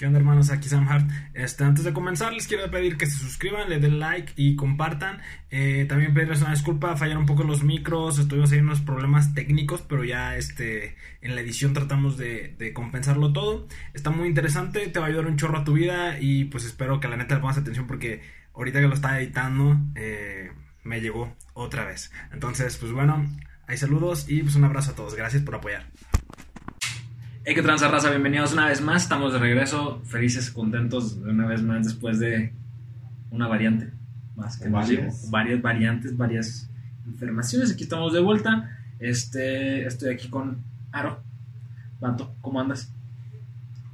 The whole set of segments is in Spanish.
¿Qué onda hermanos? Aquí Sam Hart. Este, antes de comenzar les quiero pedir que se suscriban, le den like y compartan. Eh, también pedirles una disculpa, fallaron un poco los micros, estuvimos ahí unos problemas técnicos, pero ya este, en la edición tratamos de, compensarlo todo. Está muy interesante, te va a ayudar un chorro a tu vida y pues espero que la neta le pongas atención porque ahorita que lo estaba editando eh, me llegó otra vez. Entonces pues bueno, hay saludos y pues un abrazo a todos. Gracias por apoyar. Hey, que transa raza, bienvenidos una vez más. Estamos de regreso, felices, contentos de una vez más después de una variante. Más que varias. varias variantes, varias informaciones. Aquí estamos de vuelta. Este, estoy aquí con Aro. ¿cómo andas?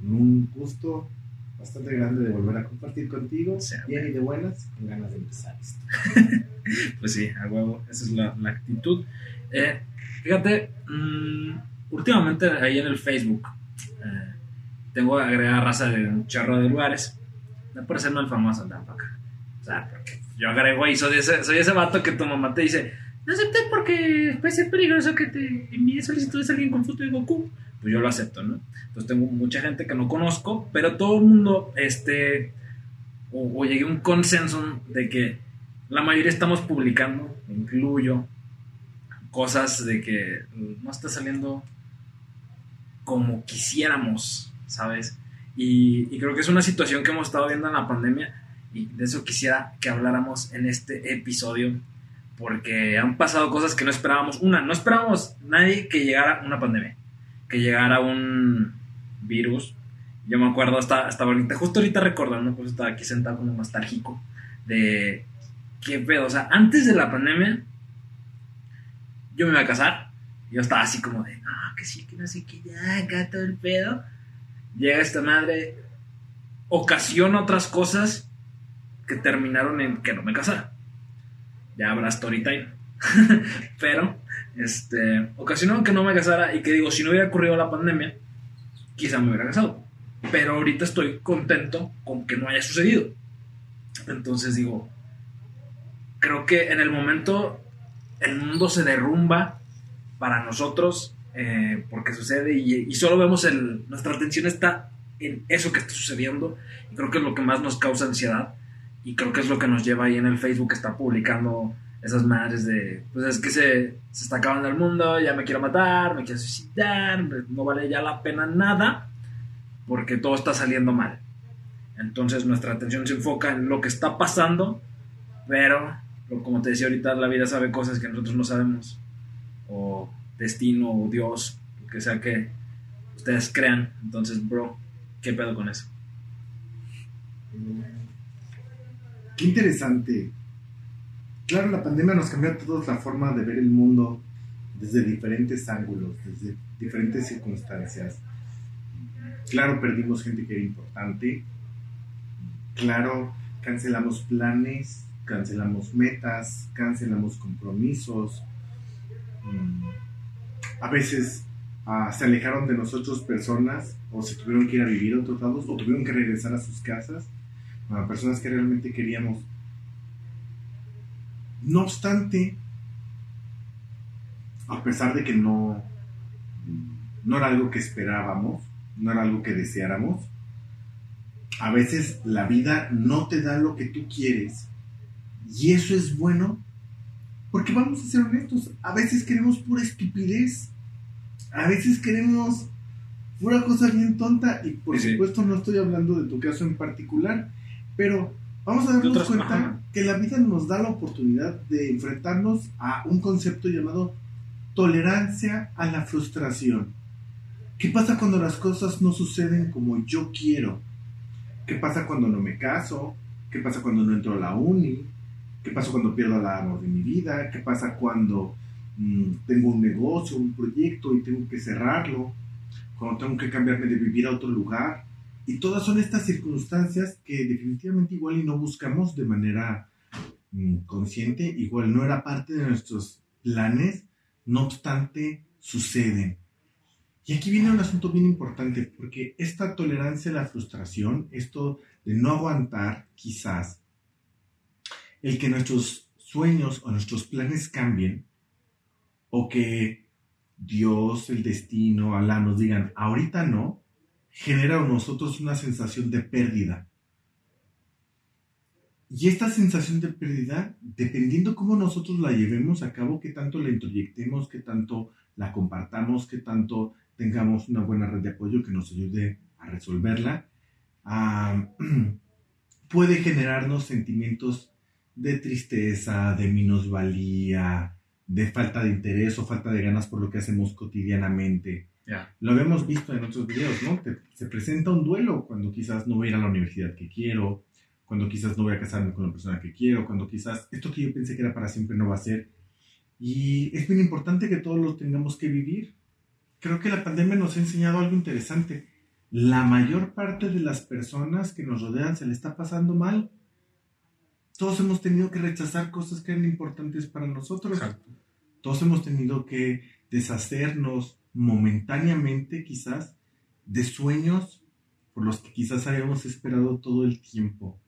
Un gusto bastante grande de volver a compartir contigo. bien y de buenas, con ganas de empezar esto. pues sí, a huevo, esa es la, actitud. Eh, fíjate, mmm, últimamente ahí en el Facebook eh, tengo agregada raza de un charro de lugares. No por ser el famoso tampoco. O sea, porque yo agrego y soy ese, soy ese vato que tu mamá te dice, no aceptes porque puede ser peligroso que te envíe solicitudes a alguien con foto de Goku. Pues yo lo acepto, ¿no? Entonces tengo mucha gente que no conozco, pero todo el mundo, este, o, o llegué a un consenso de que la mayoría estamos publicando, incluyo, cosas de que no está saliendo como quisiéramos, ¿sabes? Y, creo que es una situación que hemos estado viendo en la pandemia y de eso quisiera que habláramos en este episodio porque han pasado cosas que no esperábamos. Una, no esperábamos nadie que llegara una pandemia, que llegara un virus. Yo me acuerdo hasta, hasta ahorita, justo ahorita recordando, pues estaba aquí sentado como nostálgico de qué pedo. O sea, antes de la pandemia, yo me iba a casar. Yo estaba así como de, que sí, que no sé qué, ya, acá todo el pedo. Llega esta madre, ocasiona otras cosas que terminaron en que no me casara. Ya habrá story time. Pero, este, ocasionó que no me casara y que digo, si no hubiera ocurrido la pandemia, quizá me hubiera casado. Pero ahorita estoy contento con que no haya sucedido. Entonces digo, creo que en el momento el mundo se derrumba para nosotros eh, porque sucede y, solo vemos el, nuestra atención está en eso que está sucediendo y creo que es lo que más nos causa ansiedad y creo que es lo que nos lleva ahí en el Facebook que está publicando esas madres de, pues es que se, se está acabando el mundo, ya me quiero matar, me quiero suicidar, no vale ya la pena nada porque todo está saliendo mal. Entonces nuestra atención se enfoca en lo que está pasando, pero como te decía ahorita, la vida sabe cosas que nosotros no sabemos. O destino o Dios, lo que sea que ustedes crean. Entonces, bro, ¿qué pedo con eso? Qué interesante. Claro, la pandemia nos cambió a todos la forma de ver el mundo desde diferentes ángulos, desde diferentes circunstancias. Claro, perdimos gente que era importante. Claro, cancelamos planes, cancelamos metas, cancelamos compromisos. Mm, a veces ah, se alejaron de nosotros personas o se tuvieron que ir a vivir a otros lados o tuvieron que regresar a sus casas, a personas que realmente queríamos. No obstante, a pesar de que no, no era algo que esperábamos, no era algo que deseáramos, a veces la vida no te da lo que tú quieres y eso es bueno porque vamos a ser honestos, a veces queremos pura estupidez, a veces queremos pura cosa bien tonta, y por supuesto no estoy hablando de tu caso en particular, pero vamos a darnos cuenta que la vida nos da la oportunidad de enfrentarnos a un concepto llamado tolerancia a la frustración. ¿Qué pasa cuando las cosas no suceden como yo quiero? ¿Qué pasa cuando no me caso? ¿Qué pasa cuando no entro a la uni? ¿Qué pasa cuando pierdo la amor de mi vida? ¿Qué pasa cuando mm, tengo un negocio, un proyecto y tengo que cerrarlo? Cuando tengo que cambiarme de vivir a otro lugar. Y todas son estas circunstancias que definitivamente igual y no buscamos de manera mm, consciente, igual no era parte de nuestros planes, no obstante suceden. Y aquí viene un asunto bien importante, porque esta tolerancia a la frustración, esto de no aguantar quizás el que nuestros sueños o nuestros planes cambien o que Dios, el destino, Alá nos digan, ahorita no, genera en nosotros una sensación de pérdida. Y esta sensación de pérdida, dependiendo cómo nosotros la llevemos a cabo, qué tanto la introyectemos, qué tanto la compartamos, qué tanto tengamos una buena red de apoyo que nos ayude a resolverla, puede generarnos sentimientos de tristeza, de minusvalía, de falta de interés o falta de ganas por lo que hacemos cotidianamente. Lo habíamos visto en otros videos, ¿no? se presenta un duelo cuando quizás no voy a ir a la universidad que quiero, cuando quizás no voy a casarme con la persona que quiero, cuando quizás esto que yo pensé que era para siempre no va a ser. Y es bien importante que todos lo tengamos que vivir. Creo que la pandemia nos ha enseñado algo interesante. La mayor parte de las personas que nos rodean se le está pasando mal. Todos hemos tenido que rechazar cosas que eran importantes para nosotros. Todos hemos tenido que deshacernos momentáneamente quizás de sueños por los que quizás habíamos esperado todo el tiempo.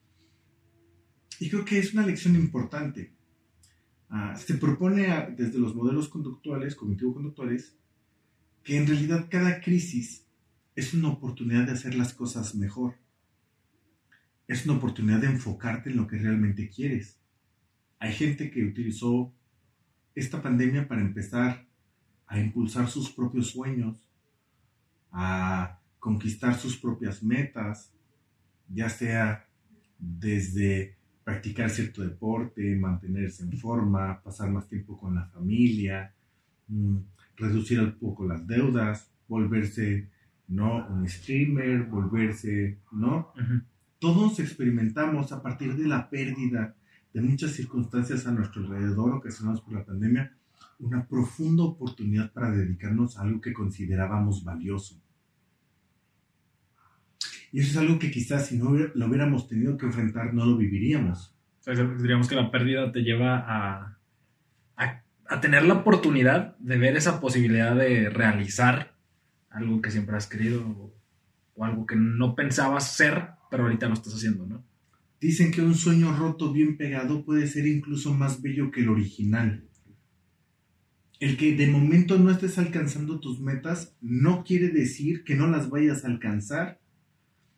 Y creo que es una lección importante. Ah, se propone desde los modelos conductuales, cognitivo-conductuales, que en realidad cada crisis es una oportunidad de hacer las cosas mejor. Es una oportunidad de enfocarte en lo que realmente quieres. Hay gente que utilizó esta pandemia para empezar a impulsar sus propios sueños, a conquistar sus propias metas, ya sea desde practicar cierto deporte, mantenerse en forma, pasar más tiempo con la familia, mm, reducir un poco las deudas, volverse ¿no? un streamer, volverse, ¿no? Todos experimentamos a partir de la pérdida de muchas circunstancias a nuestro alrededor ocasionadas por la pandemia, una profunda oportunidad para dedicarnos a algo que considerábamos valioso. Y eso es algo que quizás si no lo hubiéramos tenido que enfrentar no lo viviríamos. diríamos que la pérdida te lleva a, a, tener la oportunidad de ver esa posibilidad de realizar algo que siempre has querido o, o algo que no pensabas ser, pero ahorita lo estás haciendo, ¿no? Dicen que un sueño roto bien pegado puede ser incluso más bello que el original. El que de momento no estés alcanzando tus metas no quiere decir que no las vayas a alcanzar.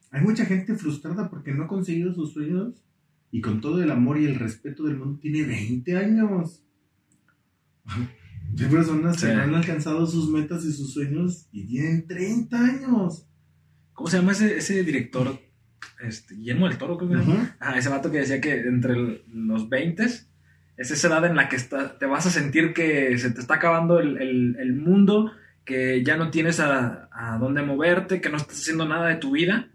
Hay mucha gente frustrada porque no ha conseguido sus sueños y con todo el amor y el respeto del mundo tiene 20 años. Hay personas que no han alcanzado sus metas y sus sueños y tienen 30 años. ¿Cómo se llama ese, ese director este, Guillermo del Toro, creo que ah, ese vato que decía que entre los 20 es esa edad en la que te vas a sentir que se te está acabando el, mundo, que ya no tienes a, dónde moverte, que no estás haciendo nada de tu vida.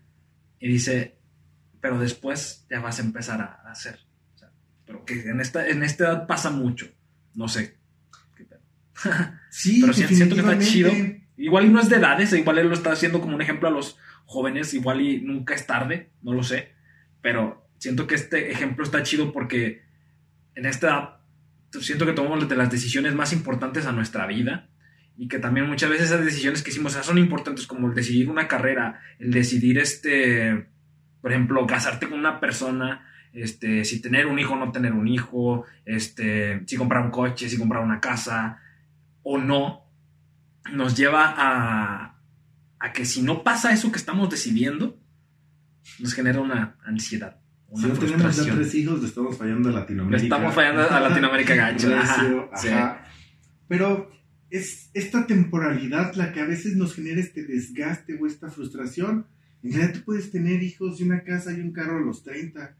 Y dice, pero después ya vas a empezar a, hacer. pero que en esta, en esta edad pasa mucho. No sé. sí, pero siento que está chido. Igual no es de edades, igual él lo está haciendo como un ejemplo a los jóvenes, igual y nunca es tarde, no lo sé, pero siento que este ejemplo está chido porque en esta edad siento que tomamos de las decisiones más importantes a nuestra vida y que también muchas veces esas decisiones que hicimos son importantes como el decidir una carrera, el decidir este, por ejemplo, casarte con una persona, este, si tener un hijo o no tener un hijo, este, si comprar un coche, si comprar una casa o no, nos lleva a, a que si no pasa eso que estamos decidiendo, nos genera una ansiedad. Una si no tenemos ya tres hijos, le estamos fallando a Latinoamérica. Le estamos fallando a Latinoamérica gacho. Pero es esta temporalidad la que a veces nos genera este desgaste o esta frustración. En realidad tú puedes tener hijos y una casa y un carro a los 30.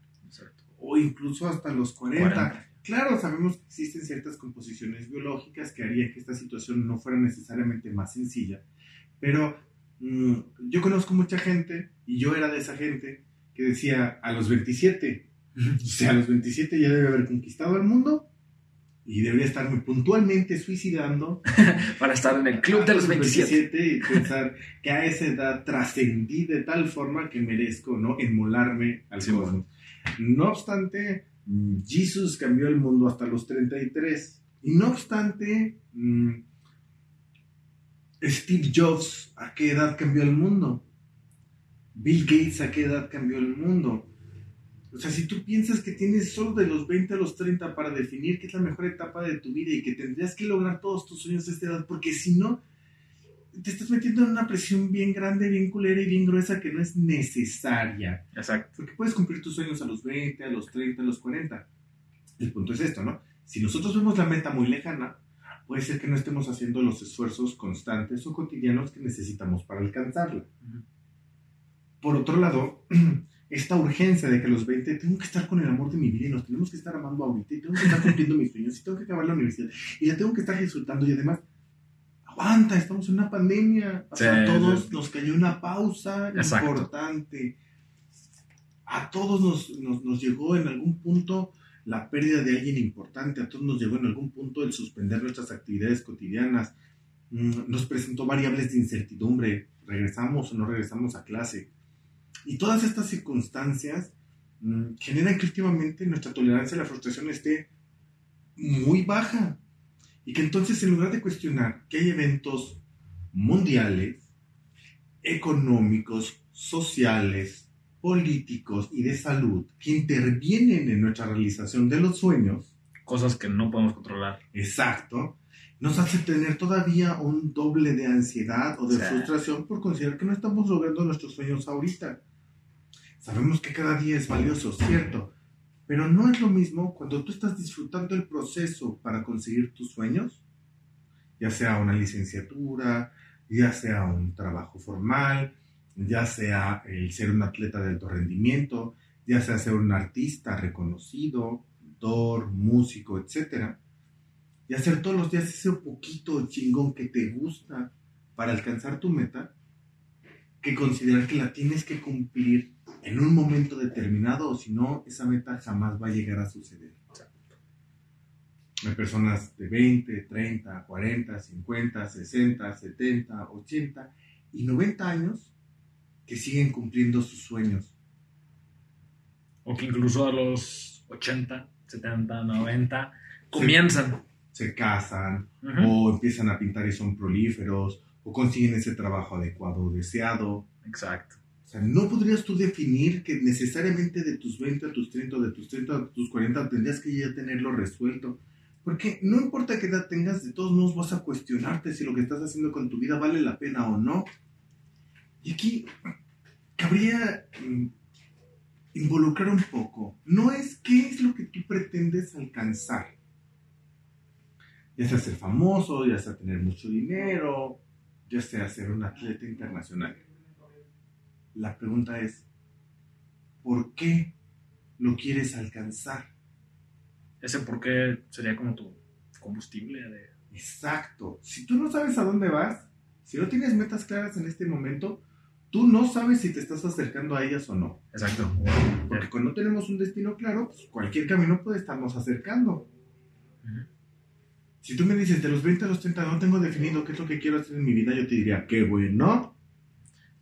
O incluso hasta los 40. Claro, sabemos que existen ciertas composiciones biológicas que harían que esta situación no fuera necesariamente más sencilla. Pero yo conozco mucha gente, y yo era de esa gente, que decía a los 27, o sea, a los 27 ya debe haber conquistado el mundo y debería estarme puntualmente suicidando para estar en el club de los 27. y pensar que a esa edad trascendí de tal forma que merezco no inmolarme al cosmos. No obstante, mm, Jesús cambió el mundo hasta los 33 y no obstante, mm, Steve Jobs, ¿a qué edad cambió el mundo? Bill Gates, ¿a qué edad cambió el mundo? O sea, si tú piensas que tienes solo de los 20 a los 30 para definir qué es la mejor etapa de tu vida y que tendrías que lograr todos tus sueños a esta edad, porque si no, te estás metiendo en una presión bien grande, bien culera y bien gruesa que no es necesaria. Exacto. Porque puedes cumplir tus sueños a los 20, a los 30, a los 40. El punto es esto, ¿no? Si nosotros vemos la meta muy lejana, puede ser que no estemos haciendo los esfuerzos constantes o cotidianos que necesitamos para alcanzarla. Por otro lado, esta urgencia de que a los 20 tengo que estar con el amor de mi vida y nos tenemos que estar amando ahorita y tengo que estar cumpliendo mis sueños y tengo que acabar la universidad y ya tengo que estar disfrutando y además, aguanta, estamos en una pandemia, o sea, Sí, a todos sí. nos cayó una pausa Exacto. importante, a todos nos, nos, nos llegó en algún punto la pérdida de alguien importante, a todos nos llegó en algún punto el suspender nuestras actividades cotidianas, Mm, nos presentó variables de incertidumbre, regresamos o no regresamos a clase. Y todas estas circunstancias mm, generan que últimamente nuestra tolerancia a la frustración esté muy baja. Y que entonces en lugar de cuestionar que hay eventos mundiales, económicos, sociales, políticos y de salud que intervienen en nuestra realización de los sueños, Cosas que no podemos controlar. exacto, nos hace tener todavía un doble de ansiedad o de frustración por considerar que no estamos logrando nuestros sueños ahorita. Sabemos que cada día es valioso, cierto, pero no es lo mismo cuando tú estás disfrutando el proceso para conseguir tus sueños, ya sea una licenciatura, ya sea un trabajo formal, ya sea el ser un atleta de alto rendimiento, ya sea ser un artista reconocido, pintor, músico, etcétera, y hacer todos los días ese poquito chingón que te gusta para alcanzar tu meta, que considerar que la tienes que cumplir en un momento determinado, o si no, esa meta jamás va a llegar a suceder. Hay personas de 20, 30, 40, 50, 60, 70, 80 y 90 años que siguen cumpliendo sus sueños. O que incluso a los 80, 70, 90 comienzan. Se casan, Ujú. o empiezan a pintar y son prolíferos, o consiguen ese trabajo adecuado o deseado. Exacto. O sea, no podrías tú definir que necesariamente de tus 20 a tus 30, o de tus 30 a tus 40 tendrías que ya tenerlo resuelto. Porque no importa qué edad tengas, de todos modos vas a cuestionarte si lo que estás haciendo con tu vida vale la pena o no. Y aquí cabría mm, involucrar un poco. No es qué es lo que tú pretendes alcanzar. Ya sea ser famoso, ya sea tener mucho dinero, ya sea ser un atleta internacional. La pregunta es, ¿por qué lo quieres alcanzar? Ese por qué sería como tu combustible de... Exacto. Si tú no sabes a dónde vas, si no tienes metas claras en este momento, tú no sabes si te estás acercando a ellas o no. Exacto. Porque cuando no tenemos un destino claro, pues cualquier camino puede estarnos acercando. Si tú me dices de los 20 a los 30 no tengo definido qué es lo que quiero hacer en mi vida, yo te diría, qué bueno,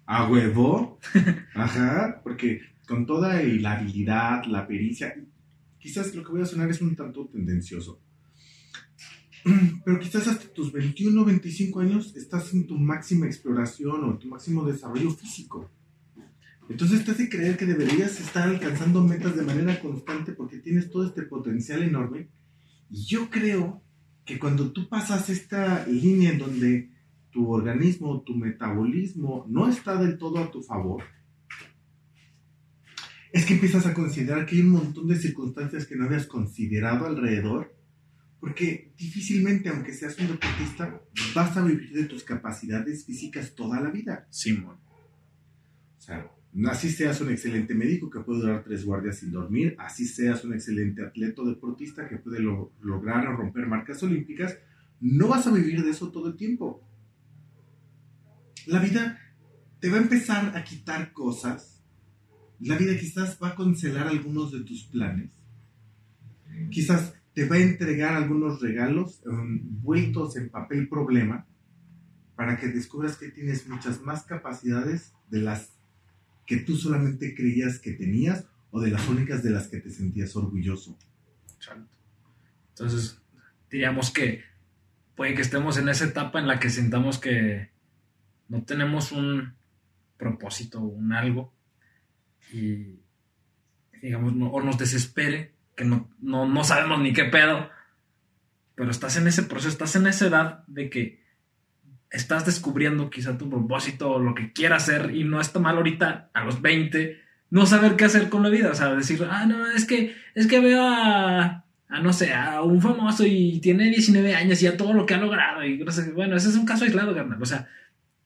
a huevo, ajá, porque con toda la habilidad, la pericia, quizás lo que voy a sonar es un tanto tendencioso, pero quizás hasta tus 21, 25 años estás en tu máxima exploración o tu máximo desarrollo físico. Entonces te hace creer que deberías estar alcanzando metas de manera constante porque tienes todo este potencial enorme. Y yo creo que cuando tú pasas esta línea en donde tu organismo, tu metabolismo no está del todo a tu favor, es que empiezas a considerar que hay un montón de circunstancias que no habías considerado alrededor, porque difícilmente, aunque seas un deportista, vas a vivir de tus capacidades físicas toda la vida. Simón. O sea, así seas un excelente médico que puede durar tres guardias sin dormir, así seas un excelente atleta o deportista que puede lo- lograr o romper marcas olímpicas, no vas a vivir de eso todo el tiempo. La vida te va a empezar a quitar cosas. La vida quizás va a cancelar algunos de tus planes. Quizás te va a entregar algunos regalos envueltos en papel problema para que descubras que tienes muchas más capacidades de las que tú solamente creías que tenías o de las únicas de las que te sentías orgulloso. Entonces, diríamos que puede que estemos en esa etapa en la que sintamos que no tenemos un propósito, un algo, y digamos, o nos desespere, que no, no, no sabemos ni qué pedo, pero estás en ese proceso, estás en esa edad de que estás descubriendo quizá tu propósito o lo que quieras hacer y no está mal ahorita a los 20 no saber qué hacer con la vida, o sea, decir, ah, no, es que, es que veo a, a no sé, a un famoso y tiene 19 años y a todo lo que ha logrado y no sé, bueno, ese es un caso aislado, carnal, o sea,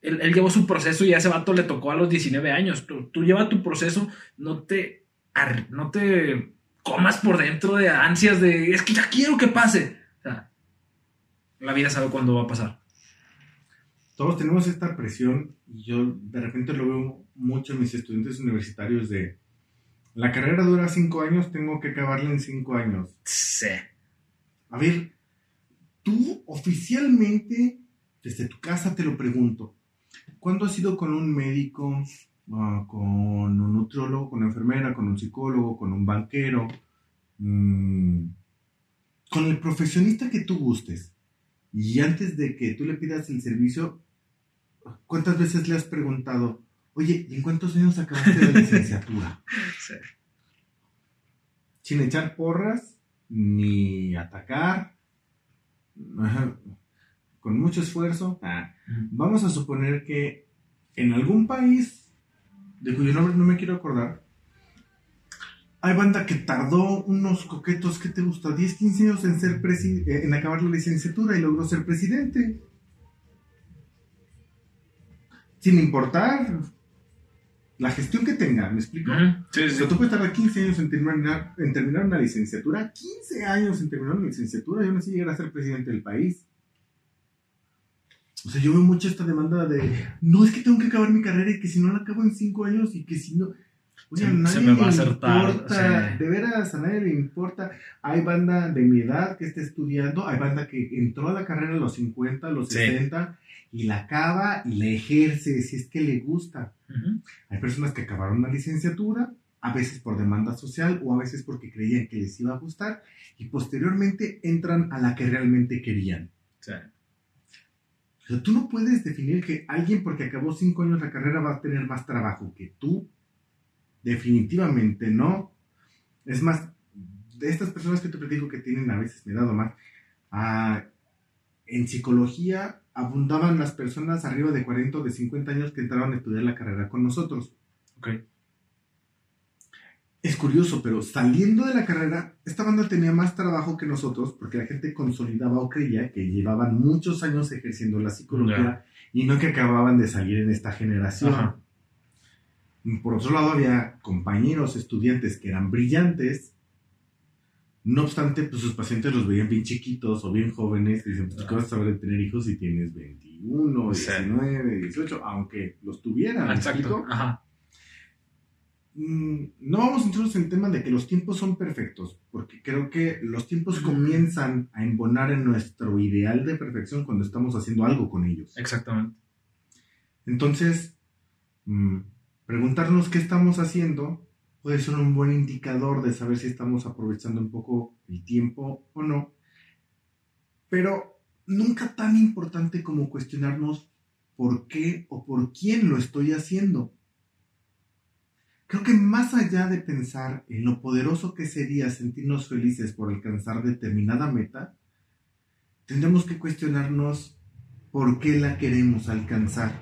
él, él, llevó su proceso y a ese vato le tocó a los 19 años, tú, tú llevas tu proceso, no te, no te comas por dentro de ansias de, es que ya quiero que pase, o sea, la vida sabe cuándo va a pasar todos tenemos esta presión y yo de repente lo veo mucho en mis estudiantes universitarios de la carrera dura cinco años, tengo que acabarla en cinco años. Sí. A ver, tú oficialmente, desde tu casa te lo pregunto, ¿cuándo has ido con un médico, uh, con un nutriólogo, con una enfermera, con un psicólogo, con un banquero, mmm, con el profesionista que tú gustes? Y antes de que tú le pidas el servicio, ¿Cuántas veces le has preguntado, oye, ¿y en cuántos años acabaste la licenciatura? sí. Sin echar porras, ni atacar, con mucho esfuerzo. Ah, vamos a suponer que en algún país, de cuyo nombre no me quiero acordar, hay banda que tardó unos coquetos, ¿qué te gusta? 10, 15 años en, ser eh, en acabar la licenciatura y logró ser presidente sin importar la gestión que tenga, ¿me explico? Sí, sí. tú puedes tardar 15 años en terminar, en terminar una licenciatura, 15 años en terminar una licenciatura y aún así llegar a ser presidente del país. O sea, yo veo mucho esta demanda de, no, es que tengo que acabar mi carrera y que si no la acabo en 5 años y que si no... Oye, a nadie me va a importa, de veras, a nadie le importa. Hay banda de mi edad que está estudiando, hay banda que entró a la carrera a los 50, a los 60 y la acaba y la ejerce si es que le gusta. Hay personas que acabaron una licenciatura, a veces por demanda social o a veces porque creían que les iba a gustar y posteriormente entran a la que realmente querían. Pero tú no puedes definir que alguien porque acabó cinco años la carrera va a tener más trabajo que tú. Definitivamente no. Es más, de estas personas que te digo que tienen a veces me he dado más, ah, en psicología abundaban las personas arriba de 40 o de 50 años que entraban a estudiar la carrera con nosotros. Ok. Es curioso, pero saliendo de la carrera, esta banda tenía más trabajo que nosotros porque la gente consolidaba o creía que llevaban muchos años ejerciendo la psicología y no que acababan de salir en esta generación. Por otro lado, había compañeros, estudiantes que eran brillantes, no obstante, pues sus pacientes los veían bien chiquitos o bien jóvenes. Y dicen, pues, ¿qué vas a saber de tener hijos si tienes 21, 19, 18? Aunque los tuvieran. Exacto. Ajá. Mm, no vamos a entrar en el tema de que los tiempos son perfectos, porque creo que los tiempos comienzan a embonar en nuestro ideal de perfección cuando estamos haciendo algo con ellos. Exactamente. Entonces, mm, preguntarnos qué estamos haciendo puede ser un buen indicador de saber si estamos aprovechando un poco el tiempo o no, pero nunca tan importante como cuestionarnos por qué o por quién lo estoy haciendo. Creo que más allá de pensar en lo poderoso que sería sentirnos felices por alcanzar determinada meta, tendremos que cuestionarnos por qué la queremos alcanzar.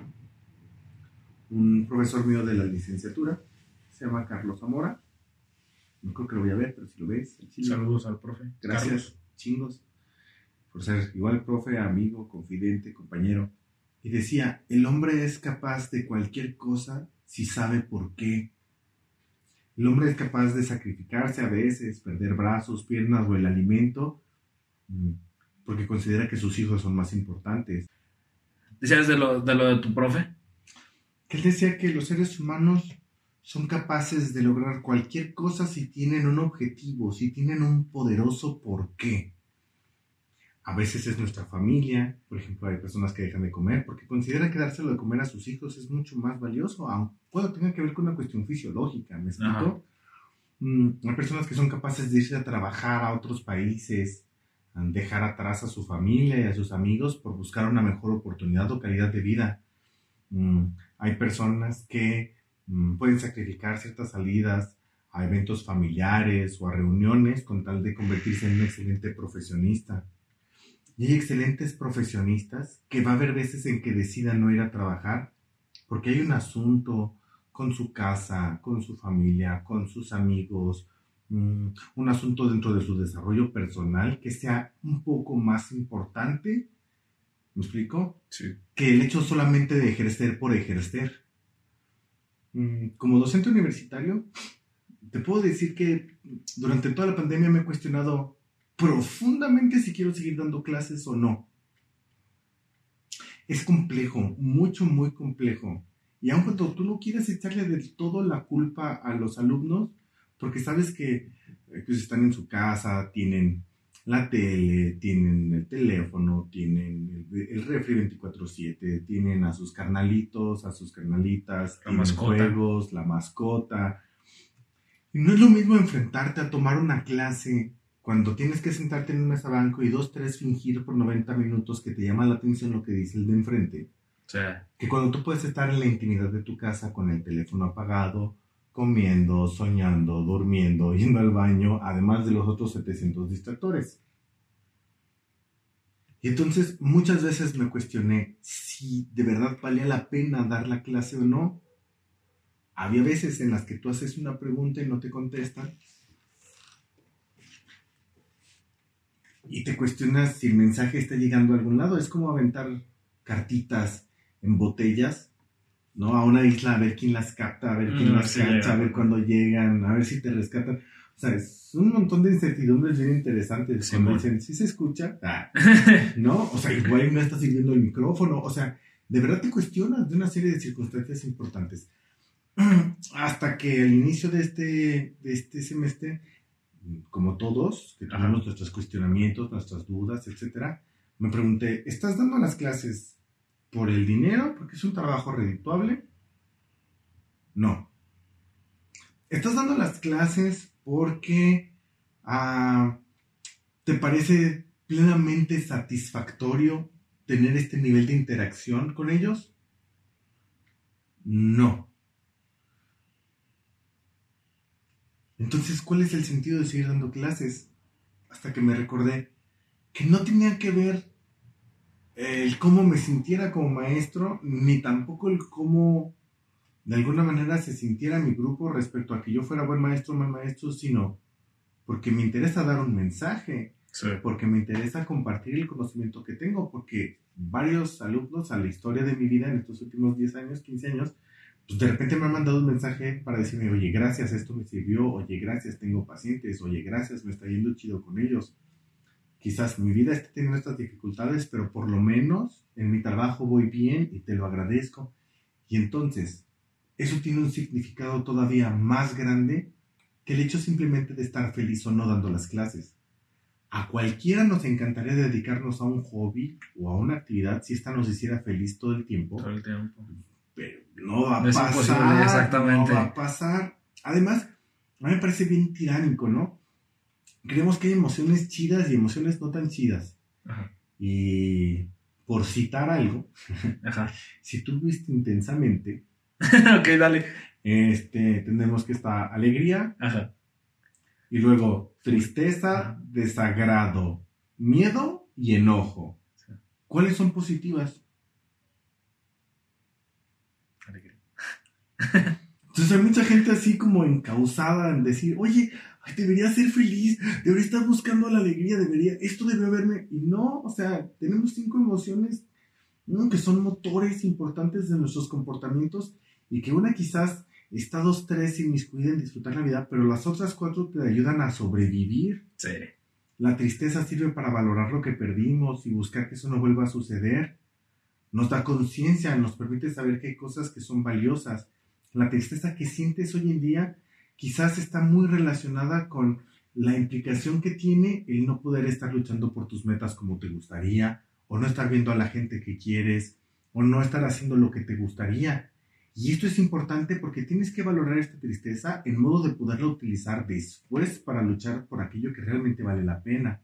Un profesor mío de la licenciatura se llama Carlos Zamora. No creo que lo voy a ver, pero si lo ves. Saludos al profe. Gracias, chingos, por ser igual profe, amigo, confidente, compañero. Y decía, el hombre es capaz de cualquier cosa si sabe por qué. El hombre es capaz de sacrificarse a veces, perder brazos, piernas o el alimento, mm, porque considera que sus hijos son más importantes. ¿Decías de lo de, lo de tu profe? Que él decía que los seres humanos son capaces de lograr cualquier cosa si tienen un objetivo, si tienen un poderoso porqué. A veces es nuestra familia, por ejemplo, hay personas que dejan de comer porque consideran que dárselo de comer a sus hijos es mucho más valioso, aunque puede tener que ver con una cuestión fisiológica, ¿me explico? Mm, hay personas que son capaces de irse a trabajar a otros países, dejar atrás a su familia y a sus amigos por buscar una mejor oportunidad o calidad de vida. Mm, hay personas que Mm, pueden sacrificar ciertas salidas a eventos familiares o a reuniones con tal de convertirse en un excelente profesionista. Y hay excelentes profesionistas que va a haber veces en que decidan no ir a trabajar porque hay un asunto con su casa, con su familia, con sus amigos, mm, un asunto dentro de su desarrollo personal que sea un poco más importante, ¿me explico? Sí. Que el hecho solamente de ejercer por ejercer. Mm, Como docente universitario, te puedo decir que durante toda la pandemia me he cuestionado profundamente si quiero seguir dando clases o no. Es complejo, mucho, muy complejo. Y aun cuando tú no quieres echarle del todo la culpa a los alumnos, porque sabes que eh, pues están en su casa, tienen la tele, tienen el teléfono, tienen el, el refri 24/7, tienen a sus carnalitos, a sus carnalitas, La mascota. juegos, la mascota. Y no es lo mismo enfrentarte a tomar una clase cuando tienes que sentarte en un mesa banco y dos, tres fingir por 90 minutos que te llama la atención lo que dice el de enfrente sea, que cuando tú puedes estar en la intimidad de tu casa con el teléfono apagado, comiendo, soñando, durmiendo, yendo al baño, además de los otros 700 distractores. Y entonces muchas veces me cuestioné si de verdad valía la pena dar la clase o no. Había veces en las que tú haces una pregunta y no te contestan. Y te cuestionas si el mensaje está llegando a algún lado. Es como aventar cartitas en botellas, ¿no? A una isla a ver quién las capta, a ver quién Mm, las sí, cacha, llega. a ver cuándo llegan, a ver si te rescatan. O sea, es un montón de incertidumbres bien interesantes. Sí, cuando dicen, ¿sí se escucha? Ah, ¿No? O sea, igual no está sirviendo el micrófono. O sea, de verdad te cuestionas de una serie de circunstancias importantes. Hasta que al inicio de este, de este semestre, como todos, que Ajá. tenemos nuestros cuestionamientos, nuestras dudas, etcétera, me pregunté, ¿estás dando las clases por el dinero? Porque es un trabajo redituable. No. ¿Estás dando las clases porque ah, te parece plenamente satisfactorio tener este nivel de interacción con ellos? No. Entonces, ¿cuál es el sentido de seguir dando clases? Hasta que me recordé que no tenía que ver el cómo me sintiera como maestro, ni tampoco el cómo de alguna manera se sintiera mi grupo respecto a que yo fuera buen maestro o mal maestro, sino porque me interesa dar un mensaje, sí. porque me interesa compartir el conocimiento que tengo, porque varios alumnos a la historia de mi vida en estos últimos 10 años, 15 años, pues de repente me han mandado un mensaje para decirme, oye, gracias, esto me sirvió, oye, gracias, tengo pacientes, oye, gracias, me está yendo chido con ellos. Quizás mi vida esté teniendo estas dificultades, pero por lo menos en mi trabajo voy bien y te lo agradezco. Y entonces, eso tiene un significado todavía más grande que el hecho simplemente de estar feliz o no dando las clases. A cualquiera nos encantaría dedicarnos a un hobby o a una actividad si esta nos hiciera feliz todo el tiempo, Todo el tiempo. No va a Es pasar. imposible, exactamente. No va a pasar. Además, a mí me parece bien tiránico, ¿no? Creemos que hay emociones chidas y emociones no tan chidas. Ajá. Y por citar algo, Ajá. si tú viste intensamente, ok, dale. este, tenemos que estar alegría Ajá. y luego tristeza, desagrado, miedo y enojo. Sí. ¿Cuáles son positivas? Alegría. Entonces hay mucha gente así como encausada en decir, oye, ay, debería ser feliz, debería estar buscando la alegría, debería, esto debe haberme. Y no, o sea, tenemos cinco emociones ¿no? que son motores importantes de nuestros comportamientos y que una quizás está dos, tres inmiscuida en disfrutar la vida, pero las otras cuatro te ayudan a sobrevivir. Sí. La tristeza sirve para valorar lo que perdimos y buscar que eso no vuelva a suceder. Nos da conciencia, nos permite saber que hay cosas que son valiosas. La tristeza que sientes hoy en día quizás está muy relacionada con la implicación que tiene el no poder estar luchando por tus metas como te gustaría, o no estar viendo a la gente que quieres, o no estar haciendo lo que te gustaría. Y esto es importante porque tienes que valorar esta tristeza en modo de poderla utilizar después para luchar por aquello que realmente vale la pena.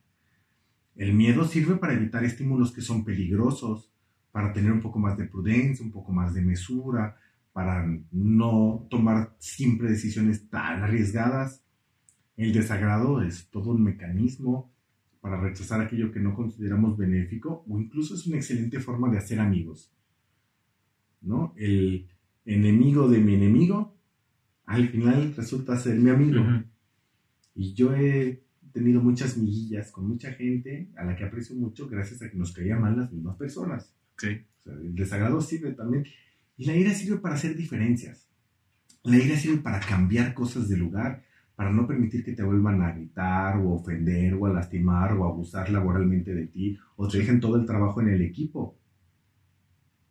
El miedo sirve para evitar estímulos que son peligrosos, para tener un poco más de prudencia, un poco más de mesura, para no tomar siempre decisiones tan arriesgadas. El desagrado es todo un mecanismo para rechazar aquello que no consideramos benéfico o incluso es una excelente forma de hacer amigos. ¿No? El enemigo de mi enemigo al final resulta ser mi amigo. Ujú. Y yo he tenido muchas miguillas con mucha gente a la que aprecio mucho gracias a que nos caían mal las mismas personas. O sea, el desagrado sirve también. Y la ira sirve para hacer diferencias. La ira sirve para cambiar cosas de lugar, para no permitir que te vuelvan a gritar o a ofender o a lastimar o a abusar laboralmente de ti o te dejen todo el trabajo en el equipo.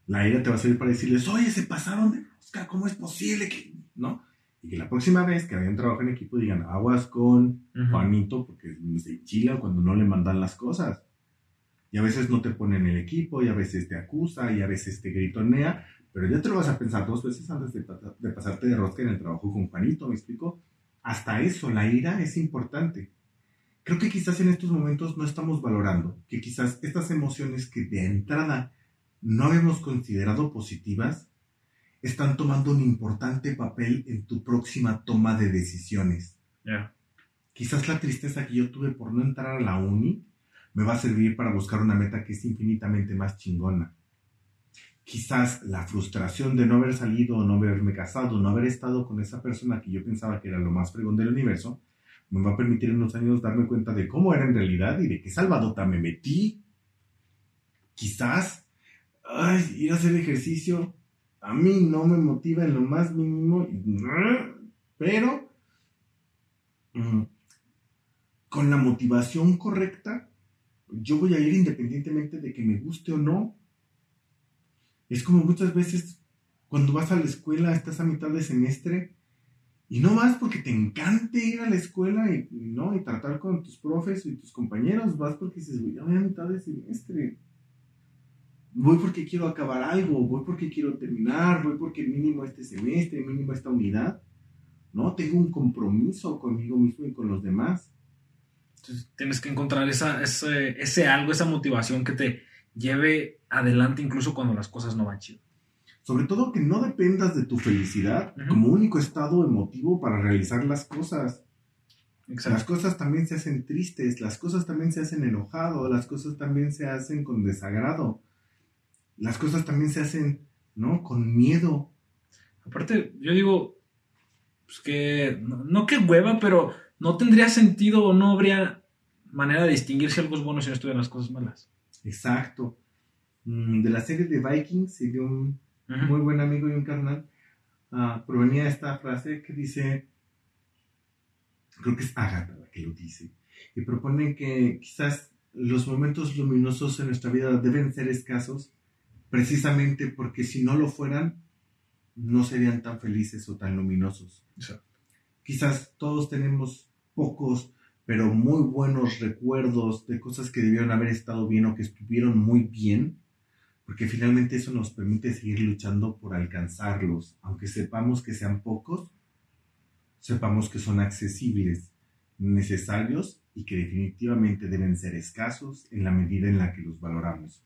La ira te va a servir para decirles, oye, se pasaron de rosca, ¿cómo es posible que...? ¿No? Y que la próxima vez que hayan trabajo en equipo digan, aguas con. Juanito porque se chila cuando no le mandan las cosas. Y a veces no te ponen el equipo, y a veces te acusa, y a veces te gritonea, pero ya te lo vas a pensar dos veces antes de, de pasarte de rosca en el trabajo con Juanito, ¿me explico? Hasta eso, la ira es importante. Creo que quizás en estos momentos no estamos valorando que quizás estas emociones que de entrada no habíamos considerado positivas están tomando un importante papel en tu próxima toma de decisiones. Ya. Quizás la tristeza que yo tuve por no entrar a la uni me va a servir para buscar una meta que es infinitamente más chingona. Quizás la frustración de no haber salido, no haberme casado, no haber estado con esa persona que yo pensaba que era lo más fregón del universo, me va a permitir en unos años darme cuenta de cómo era en realidad y de qué salvadota me metí. Quizás, ir a hacer ejercicio a mí no me motiva en lo más mínimo, pero mm, con la motivación correcta, yo voy a ir independientemente de que me guste o no. Es como muchas veces cuando vas a la escuela, estás a mitad de semestre y no vas porque te encante ir a la escuela y, ¿no? y tratar con tus profes y tus compañeros, vas porque dices, "Güey, ya voy a mitad de semestre. Voy porque quiero acabar algo, voy porque quiero terminar, voy porque mínimo este semestre, mínimo esta unidad. No, tengo un compromiso conmigo mismo y con los demás. Entonces tienes que encontrar esa, ese algo, esa motivación que te lleve adelante incluso cuando las cosas no van chido. Sobre todo que no dependas de tu felicidad como único estado emotivo para realizar las cosas. Las cosas también se hacen tristes, las cosas también se hacen enojado, las cosas también se hacen con desagrado. Las cosas también se hacen, ¿no? Con miedo. Aparte, yo digo, pues que, no, no que hueva, pero no tendría sentido o no habría manera de distinguir si algo es bueno si no estuvieran las cosas malas. Exacto. Mm, De la serie de Vikings y de un muy buen amigo y un carnal, ah, provenía esta frase que dice, creo que es Agatha la que lo dice, y propone que quizás los momentos luminosos en nuestra vida deben ser escasos, precisamente porque si no lo fueran, no serían tan felices o tan luminosos. Exacto. Quizás todos tenemos pocos, pero muy buenos recuerdos de cosas que debieron haber estado bien o que estuvieron muy bien, porque finalmente eso nos permite seguir luchando por alcanzarlos, aunque sepamos que sean pocos, sepamos que son accesibles, necesarios y que definitivamente deben ser escasos en la medida en la que los valoramos.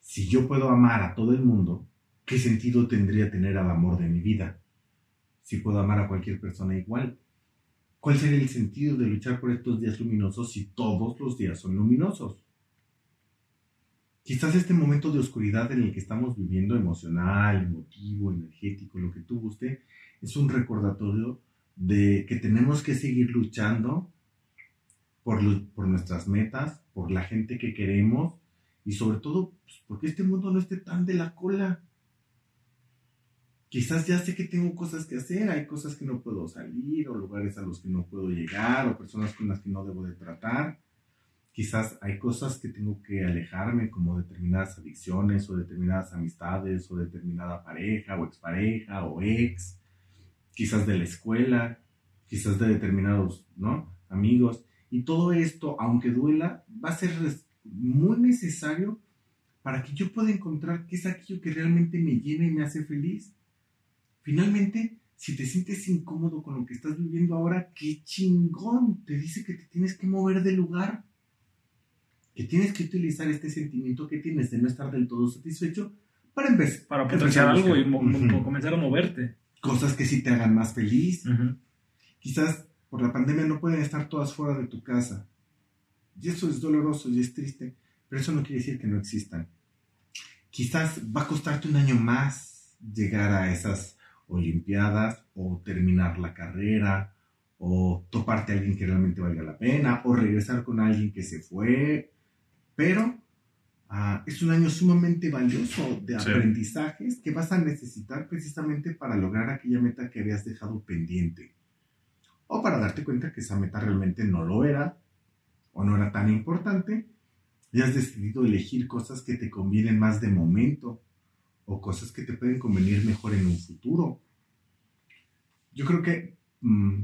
Si yo puedo amar a todo el mundo, ¿qué sentido tendría tener al amor de mi vida? Si puedo amar a cualquier persona igual, ¿cuál sería el sentido de luchar por estos días luminosos si todos los días son luminosos? Quizás este momento de oscuridad en el que estamos viviendo, emocional, emotivo, energético, lo que tú guste, es un recordatorio de que tenemos que seguir luchando por, por nuestras metas, por la gente que queremos y sobre todo pues, porque este mundo no esté tan de la cola. Quizás ya sé que tengo cosas que hacer, hay cosas que no puedo salir o lugares a los que no puedo llegar o personas con las que no debo de tratar. Quizás hay cosas que tengo que alejarme como determinadas adicciones o determinadas amistades o determinada pareja o expareja o ex. Quizás de la escuela, quizás de determinados, ¿no? Amigos. Y todo esto, aunque duela, va a ser muy necesario para que yo pueda encontrar qué es aquello que realmente me llena y me hace feliz. Finalmente, si te sientes incómodo con lo que estás viviendo ahora, qué chingón. Te dice que te tienes que mover del lugar. Que tienes que utilizar este sentimiento que tienes de no estar del todo satisfecho para empezar. Para potenciar algo y comenzar a moverte. Cosas que sí te hagan más feliz. Quizás por la pandemia no pueden estar todas fuera de tu casa. Y eso es doloroso y es triste, pero eso no quiere decir que no existan. Quizás va a costarte un año más llegar a esas Olimpiadas o terminar la carrera o toparte a alguien que realmente valga la pena o regresar con alguien que se fue, pero ah, es un año sumamente valioso de aprendizajes que vas a necesitar precisamente para lograr aquella meta que habías dejado pendiente. O para darte cuenta que esa meta realmente no lo era o no era tan importante y has decidido elegir cosas que te convienen más de momento o cosas que te pueden convenir mejor en un futuro. Yo creo que, mm,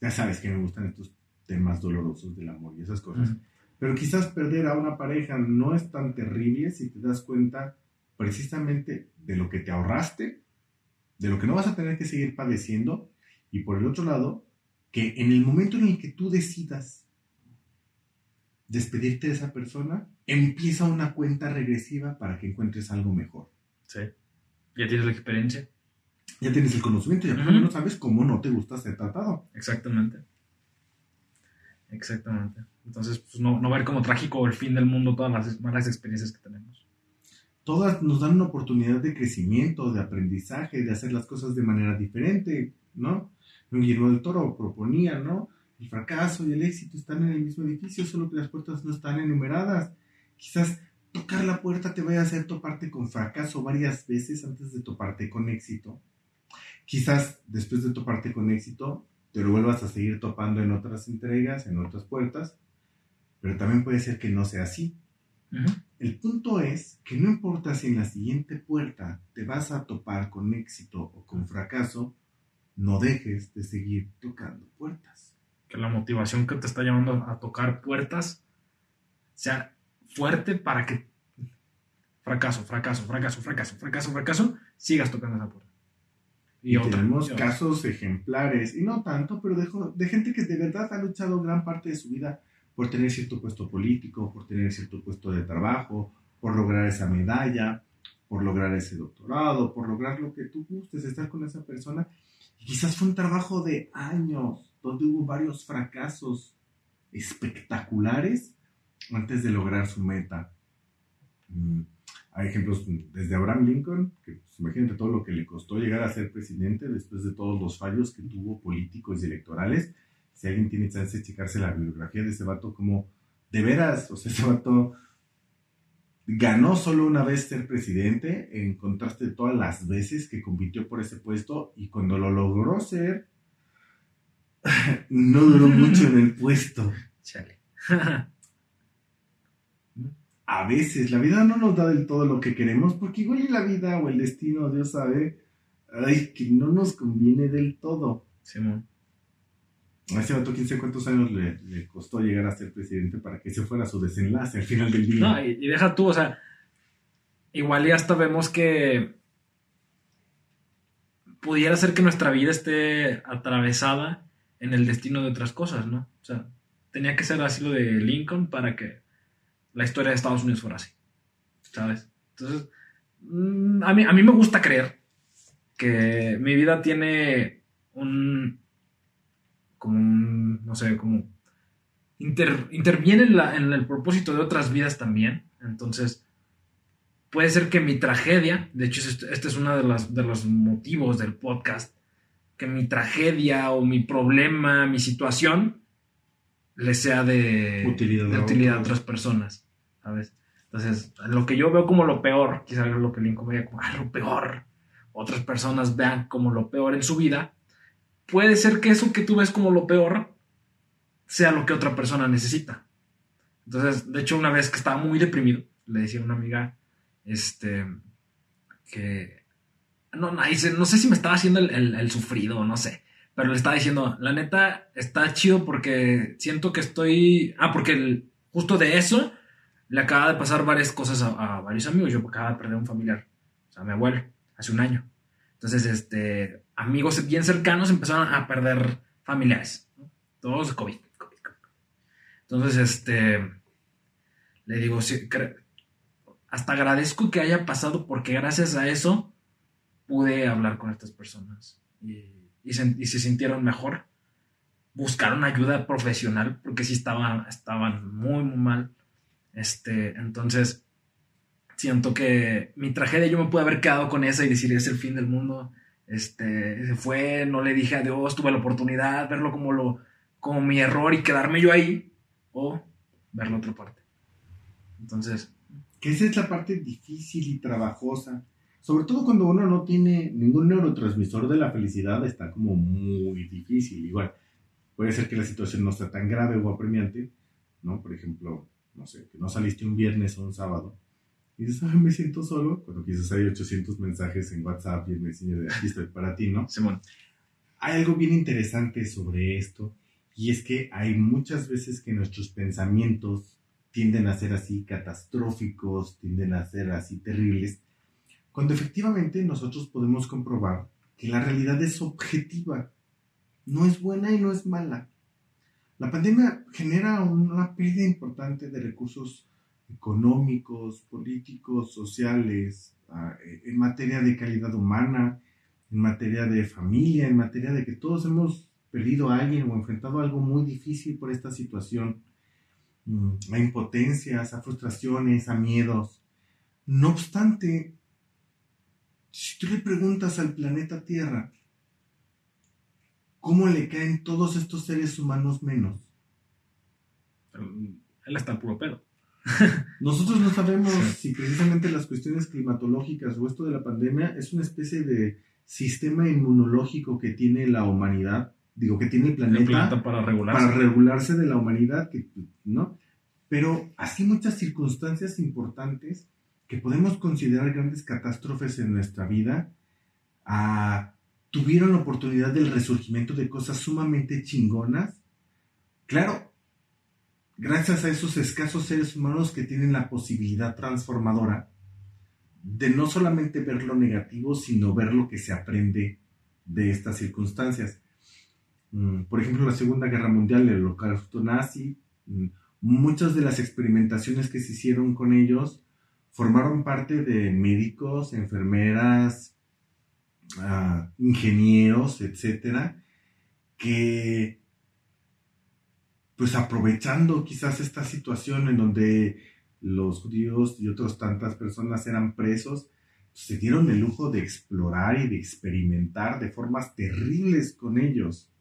ya sabes que me gustan estos temas dolorosos del amor y esas cosas, pero quizás perder a una pareja no es tan terrible si te das cuenta precisamente de lo que te ahorraste, de lo que no vas a tener que seguir padeciendo y por el otro lado, que en el momento en el que tú decidas despedirte de esa persona, empieza una cuenta regresiva para que encuentres algo mejor. Sí. Ya tienes la experiencia. Ya tienes el conocimiento, ya por lo menos sabes cómo no te gusta ser tratado. Exactamente. Exactamente. Entonces, pues no, no ver como trágico el fin del mundo todas las malas experiencias que tenemos. Todas nos dan una oportunidad de crecimiento, de aprendizaje, de hacer las cosas de manera diferente, ¿no? Guillermo del Toro proponía, ¿no? El fracaso y el éxito están en el mismo edificio, solo que las puertas no están enumeradas. Quizás tocar la puerta te vaya a hacer toparte con fracaso varias veces antes de toparte con éxito. Quizás después de toparte con éxito, te lo vuelvas a seguir topando en otras entregas, en otras puertas, pero también puede ser que no sea así. El punto es que no importa si en la siguiente puerta te vas a topar con éxito o con fracaso, no dejes de seguir tocando puertas que la motivación que te está llevando a tocar puertas sea fuerte para que fracaso, fracaso, fracaso, fracaso, fracaso, fracaso, sigas tocando esa puerta. Y, tenemos casos ejemplares, y no tanto, pero de, de gente que de verdad ha luchado gran parte de su vida por tener cierto puesto político, por tener cierto puesto de trabajo, por lograr esa medalla, por lograr ese doctorado, por lograr lo que tú gustes, estar con esa persona. Y quizás fue un trabajo de años, donde hubo varios fracasos espectaculares antes de lograr su meta. Mm, hay ejemplos desde Abraham Lincoln, que pues, imagínate todo lo que le costó llegar a ser presidente después de todos los fallos que tuvo políticos y electorales. Si alguien tiene chance de checarse la bibliografía de ese vato, como de veras, o sea, ese vato ganó solo una vez ser presidente, en contraste de todas las veces que compitió por ese puesto, y cuando lo logró ser, no duró mucho en el puesto. Chale. A veces la vida no nos da del todo lo que queremos, porque igual la vida o el destino, Dios sabe, ay, que no nos conviene del todo. Simón. A ese vato, quién sabe cuántos años le, costó llegar a ser presidente para que ese fuera su desenlace al final del día. No, y, y deja tú, o sea, igual ya hasta vemos que pudiera ser que nuestra vida esté atravesada en el destino de otras cosas, ¿no? O sea, tenía que ser así lo de Lincoln para que la historia de Estados Unidos fuera así, ¿sabes? Entonces, mm, a mí, a mí me gusta creer que mi vida tiene un, como un, no sé, como, interviene en, en el propósito de otras vidas también, entonces, puede ser que mi tragedia, de hecho, este es uno de, las, de los motivos del podcast, que mi tragedia o mi problema, mi situación, le sea de utilidad, a otras personas, ¿sabes? Entonces, lo que yo veo como lo peor, quizás lo que Lincoln veía como ah, lo peor, otras personas vean como lo peor en su vida, puede ser que eso que tú ves como lo peor sea lo que otra persona necesita. Entonces, de hecho, una vez que estaba muy deprimido, le decía a una amiga, este, que no, no, sé si me estaba haciendo el, sufrido, no sé. Pero le estaba diciendo, la neta, está chido porque siento que estoy. Ah, porque justo de eso le acaba de pasar varias cosas a, varios amigos. Yo acaba de perder un familiar, o sea, mi abuelo, hace un año. Entonces, este, amigos bien cercanos empezaron a perder familiares. Todos COVID, COVID, COVID. Entonces, este, le digo, hasta agradezco que haya pasado porque gracias a eso pude hablar con estas personas y, se, sintieron mejor buscaron ayuda profesional porque sí estaban, estaban muy, muy mal. Este, entonces, siento que mi tragedia yo me pude haber quedado con esa y decir es el fin del mundo. Este, se fue, no le dije adiós, tuve la oportunidad, verlo como, lo, como mi error y quedarme yo ahí, o ver la otra parte. Entonces. Que esa es la parte difícil y trabajosa. Sobre todo cuando uno no tiene ningún neurotransmisor de la felicidad, está como muy difícil. Igual, puede ser que la situación no sea tan grave o apremiante, ¿no? Por ejemplo, no sé, que no saliste un viernes o un sábado y dices, me siento solo, cuando quizás hay 800 mensajes en WhatsApp y el Messenger de aquí estoy para ti, ¿no? Simón. Hay algo bien interesante sobre esto y es que hay muchas veces que nuestros pensamientos tienden a ser así catastróficos, tienden a ser así terribles, cuando efectivamente nosotros podemos comprobar que la realidad es objetiva, no es buena y no es mala. La pandemia genera una pérdida importante de recursos económicos, políticos, sociales, ah, en materia de calidad humana, en materia de familia, en materia de que todos hemos perdido a alguien o enfrentado algo muy difícil por esta situación, mm, a impotencias, a frustraciones, a miedos. No obstante, si tú le preguntas al planeta Tierra, ¿cómo le caen todos estos seres humanos menos? Él está puro pedo. Nosotros no sabemos si precisamente las cuestiones climatológicas o esto de la pandemia es una especie de sistema inmunológico que tiene la humanidad, digo, que tiene el planeta, para, regularse. para regularse de la humanidad, ¿no? Pero así muchas circunstancias importantes que podemos considerar grandes catástrofes en nuestra vida, ah, tuvieron la oportunidad del resurgimiento de cosas sumamente chingonas. Claro, gracias a esos escasos seres humanos que tienen la posibilidad transformadora de no solamente ver lo negativo, sino ver lo que se aprende de estas circunstancias. Mm, por ejemplo, la Segunda Guerra Mundial, el holocausto nazi, mm, muchas de las experimentaciones que se hicieron con ellos formaron parte de médicos, enfermeras, ah, ingenieros, etcétera, que pues aprovechando quizás esta situación en donde los judíos y otras tantas personas eran presos, se dieron el lujo de explorar y de experimentar de formas terribles con ellos.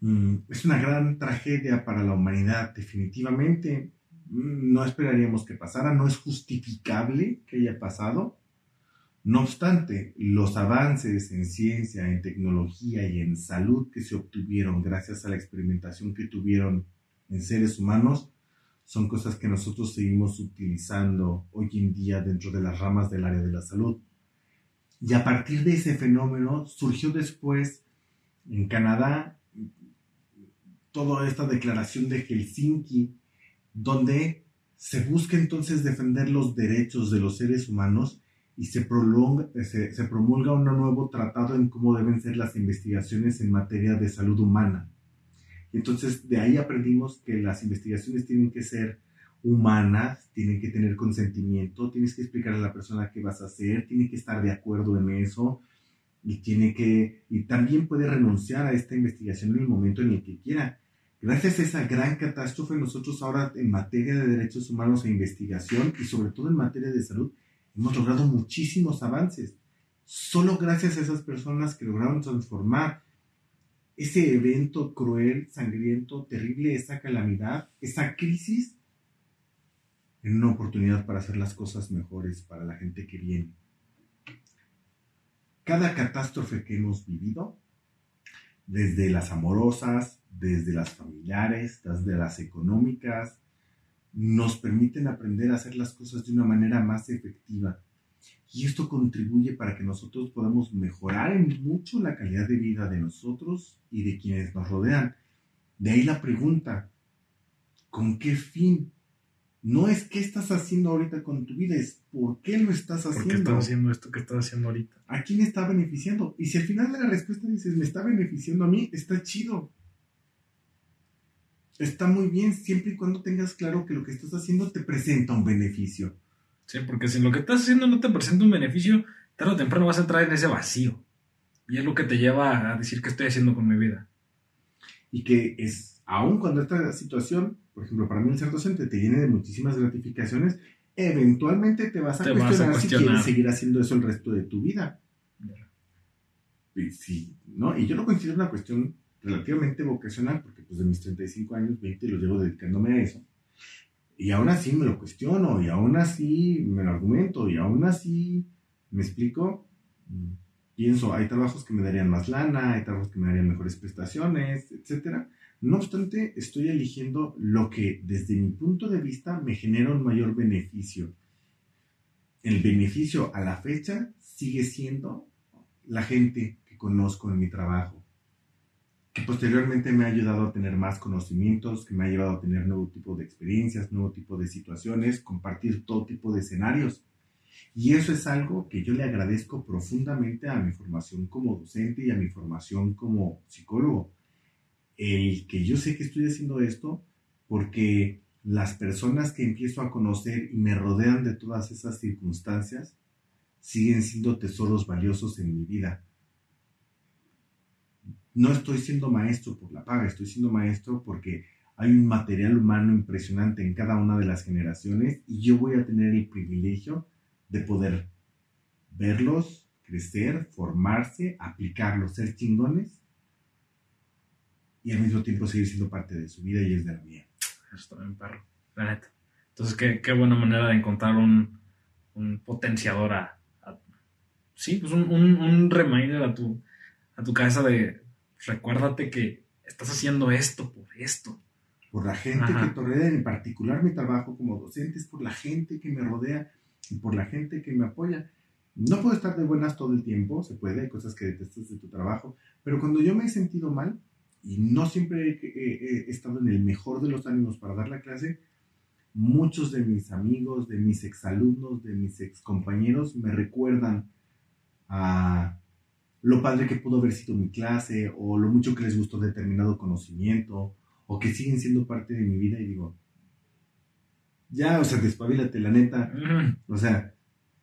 Mm, es una gran tragedia para la humanidad, definitivamente. Mm, no esperaríamos que pasara, no es justificable que haya pasado. No obstante, los avances en ciencia, en tecnología y en salud que se obtuvieron gracias a la experimentación que tuvieron en seres humanos son cosas que nosotros seguimos utilizando hoy en día dentro de las ramas del área de la salud. Y a partir de ese fenómeno surgió después en Canadá toda esta declaración de Helsinki, donde se busca entonces defender los derechos de los seres humanos y se, prolonga, se, se, promulga un nuevo tratado en cómo deben ser las investigaciones en materia de salud humana. Y entonces de ahí aprendimos que las investigaciones tienen que ser humanas, tienen que tener consentimiento, tienes que explicar a la persona qué vas a hacer, tiene que estar de acuerdo en eso y tiene que y también puede renunciar a esta investigación en el momento en el que quiera. Gracias a esa gran catástrofe nosotros ahora en materia de derechos humanos e investigación y sobre todo en materia de salud hemos logrado muchísimos avances. Solo gracias a esas personas que lograron transformar ese evento cruel, sangriento, terrible, esa calamidad, esa crisis, en una oportunidad para hacer las cosas mejores para la gente que viene. Cada catástrofe que hemos vivido, desde las amorosas, desde las familiares, desde las económicas, nos permiten aprender a hacer las cosas de una manera más efectiva. Y esto contribuye para que nosotros podamos mejorar en mucho la calidad de vida de nosotros y de quienes nos rodean. De ahí la pregunta, ¿con qué fin? No es qué estás haciendo ahorita con tu vida, es por qué lo estás haciendo. ¿Por qué estás haciendo esto que estás haciendo ahorita? ¿A quién está beneficiando? Y si al final de la respuesta dices, me está beneficiando a mí, está chido está muy bien siempre y cuando tengas claro que lo que estás haciendo te presenta un beneficio. Sí, porque si lo que estás haciendo no te presenta un beneficio, tarde o temprano vas a entrar en ese vacío. Y es lo que te lleva a decir qué estoy haciendo con mi vida. y que es, aun cuando esta situación, por ejemplo, para mí el ser docente te llene de muchísimas gratificaciones, eventualmente te vas a, Te vas a cuestionar, si quieres seguir haciendo eso el resto de tu vida. Y sí, ¿no? Y yo lo considero una cuestión relativamente vocacional, porque pues de mis 35 años, 20 los llevo dedicándome a eso. Y aún así me lo cuestiono, y aún así me lo argumento, y aún así, ¿me explico? Mm, Pienso, hay trabajos que me darían más lana, hay trabajos que me darían mejores prestaciones, etcétera. No obstante, estoy eligiendo lo que desde mi punto de vista me genera un mayor beneficio. El beneficio a la fecha sigue siendo la gente que conozco en mi trabajo, que posteriormente me ha ayudado a tener más conocimientos, que me ha llevado a tener nuevo tipo de experiencias, nuevo tipo de situaciones, compartir todo tipo de escenarios. Y eso es algo que yo le agradezco profundamente a mi formación como docente y a mi formación como psicólogo. El que yo sé que estoy haciendo esto porque las personas que empiezo a conocer y me rodean de todas esas circunstancias siguen siendo tesoros valiosos en mi vida. No estoy siendo maestro por la paga, estoy siendo maestro porque hay un material humano impresionante en cada una de las generaciones y yo voy a tener el privilegio de poder verlos crecer, formarse, aplicarlos, ser chingones y al mismo tiempo seguir siendo parte de su vida y es de la mía. Está bien, perro. La neta. Entonces, qué, qué buena manera de encontrar un, un potenciador a, a- Sí, pues un, un, un reminder a tu, a tu cabeza de recuérdate que estás haciendo esto por esto. Por la gente Ajá. que te rodea, en particular mi trabajo como docente es por la gente que me rodea y por la gente que me apoya. No puedo estar de buenas todo el tiempo, se puede, hay cosas que detestas de tu trabajo, pero cuando yo me he sentido mal y no siempre he, he- he estado en el mejor de los ánimos para dar la clase, muchos de mis amigos, de mis exalumnos, de mis excompañeros me recuerdan a lo padre que pudo haber sido mi clase o lo mucho que les gustó determinado conocimiento o que siguen siendo parte de mi vida y digo, ya, o sea, despabilate, la neta, o sea,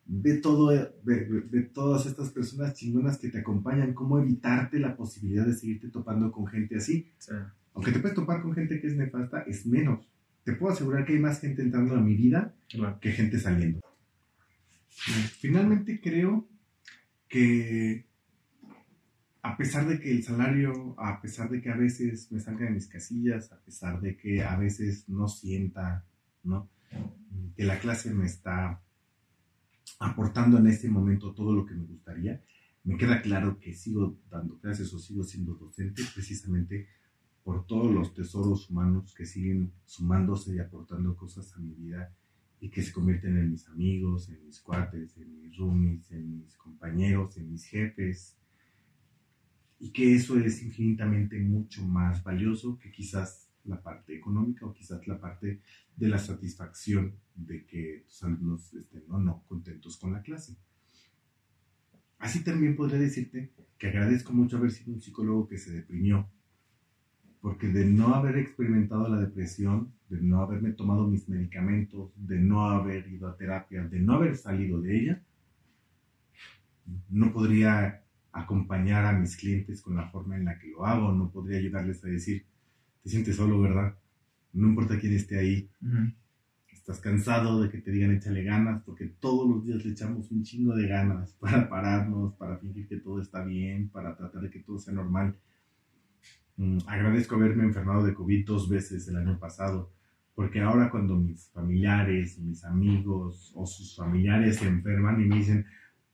ve todo, ve, ve- ve todas estas personas chingonas que te acompañan, cómo evitarte la posibilidad de seguirte topando con gente así. sí. Aunque te puedes topar con gente que es nefasta, es menos. Te puedo asegurar que hay más gente entrando a mi vida Claro. que gente saliendo. Finalmente creo que a pesar de que el salario, a pesar de que a veces me salga de mis casillas, a pesar de que a veces no sienta, ¿no? Que la clase me está aportando en este momento todo lo que me gustaría, me queda claro que sigo dando clases o sigo siendo docente precisamente por todos los tesoros humanos que siguen sumándose y aportando cosas a mi vida y que se convierten en mis amigos, en mis cuates, en mis roomies, en mis compañeros, en mis jefes. Y que eso es infinitamente mucho más valioso que quizás la parte económica o quizás la parte de la satisfacción de que tus alumnos estén o no contentos con la clase. Así también podría decirte que agradezco mucho haber sido un psicólogo que se deprimió, porque de no haber experimentado la depresión, de no haberme tomado mis medicamentos, de no haber ido a terapia, de no haber salido de ella, no podría acompañar a mis clientes con la forma en la que lo hago, no podría ayudarles a decir, te sientes solo, ¿verdad? No importa quién esté ahí, Ujú. estás cansado de que te digan échale ganas, porque todos los días le echamos un chingo de ganas para pararnos, para fingir que todo está bien, para tratar de que todo sea normal. Mm, agradezco haberme enfermado de COVID dos veces el año pasado, porque ahora cuando mis familiares, mis amigos o sus familiares se enferman y me dicen,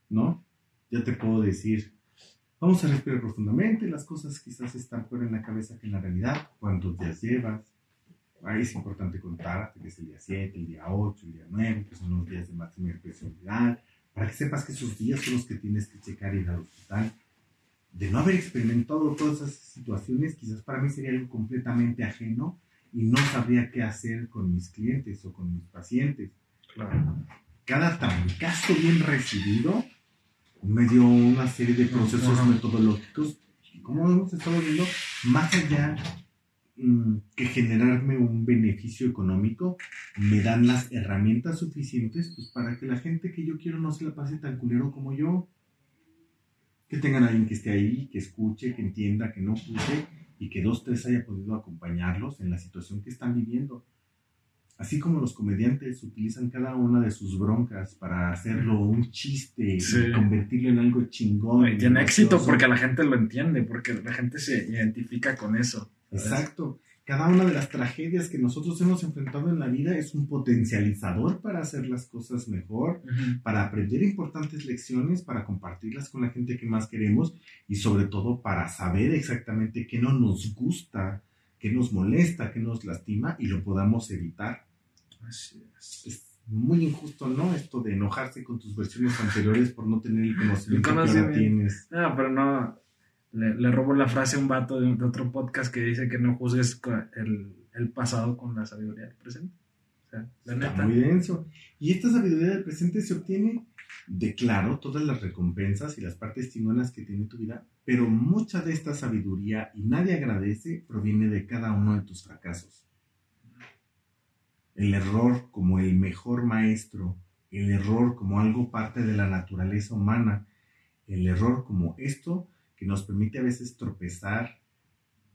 no, ya te puedo decir, vamos a respirar profundamente, las cosas quizás están fuera en la cabeza que en la realidad, cuántos días llevas, Ahí es importante contarte que es el día 7, el día 8, el día 9, que son los días de máxima expresión viral, para que sepas que esos días son los que tienes que checar y ir al hospital. De no haber experimentado todas esas situaciones, quizás para mí sería algo completamente ajeno y no sabría qué hacer con mis clientes o con mis pacientes. Claro. Cada trancazo bien recibido me dio una serie de procesos Ajá. metodológicos, y como hemos estado viendo, más allá mm, que generarme un beneficio económico, me dan las herramientas suficientes pues, para que la gente que yo quiero no se la pase tan culero como yo. Que tengan a alguien que esté ahí, que escuche, que entienda, que no juzgue y que dos, tres haya podido acompañarlos en la situación que están viviendo. Así como los comediantes utilizan cada una de sus broncas para hacerlo un chiste Sí. y convertirlo en algo chingón. Y tiene gracioso. éxito porque la gente lo entiende, porque la gente se identifica con eso. ¿sabes? Exacto. Cada una de las tragedias que nosotros hemos enfrentado en la vida es un potencializador para hacer las cosas mejor, para aprender importantes lecciones, para compartirlas con la gente que más queremos y sobre todo para saber exactamente qué no nos gusta, qué nos molesta, qué nos lastima y lo podamos evitar. Así es. Es muy injusto, ¿no? Esto de enojarse con tus versiones anteriores por no tener el conocimiento El que conocimiento. tienes. No, pero no. Le, le robo la frase a un vato de, de otro podcast que dice que no juzgues el, el pasado con la sabiduría del presente. O sea, la Está neta. muy denso. Y esta sabiduría del presente se obtiene de, claro, todas las recompensas y las partes chingonas que tiene tu vida, pero mucha de esta sabiduría, y nadie agradece, proviene de cada uno de tus fracasos. El error como el mejor maestro, el error como algo parte de la naturaleza humana, el error como esto que nos permite a veces tropezar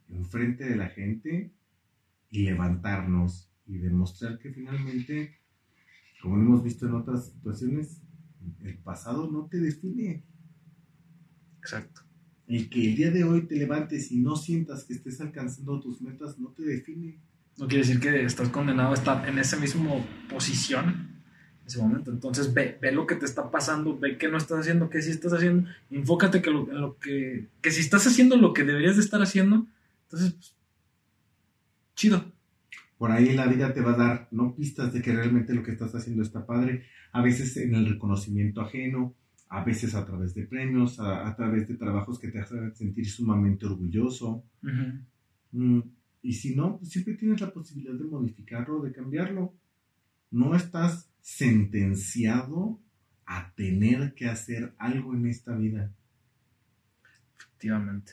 enfrente de la gente y levantarnos y demostrar que finalmente, como hemos visto en otras situaciones, el pasado no te define. Exacto. El que el día de hoy te levantes y no sientas que estés alcanzando tus metas no te define. No quiere decir que estás condenado a estar en esa misma posición en ese momento. Entonces ve, ve lo que te está pasando, ve qué no estás haciendo, qué sí estás haciendo. Enfócate que lo, en lo que, que si estás haciendo lo que deberías de estar haciendo, entonces, pues, chido. Por ahí la vida te va a dar no pistas de que realmente lo que estás haciendo está padre, a veces en el reconocimiento ajeno, a veces a través de premios, a, a través de trabajos que te hacen sentir sumamente orgulloso. Mm, Y si no, pues siempre tienes la posibilidad de modificarlo, de cambiarlo. No estás sentenciado a tener que hacer algo en esta vida. Efectivamente.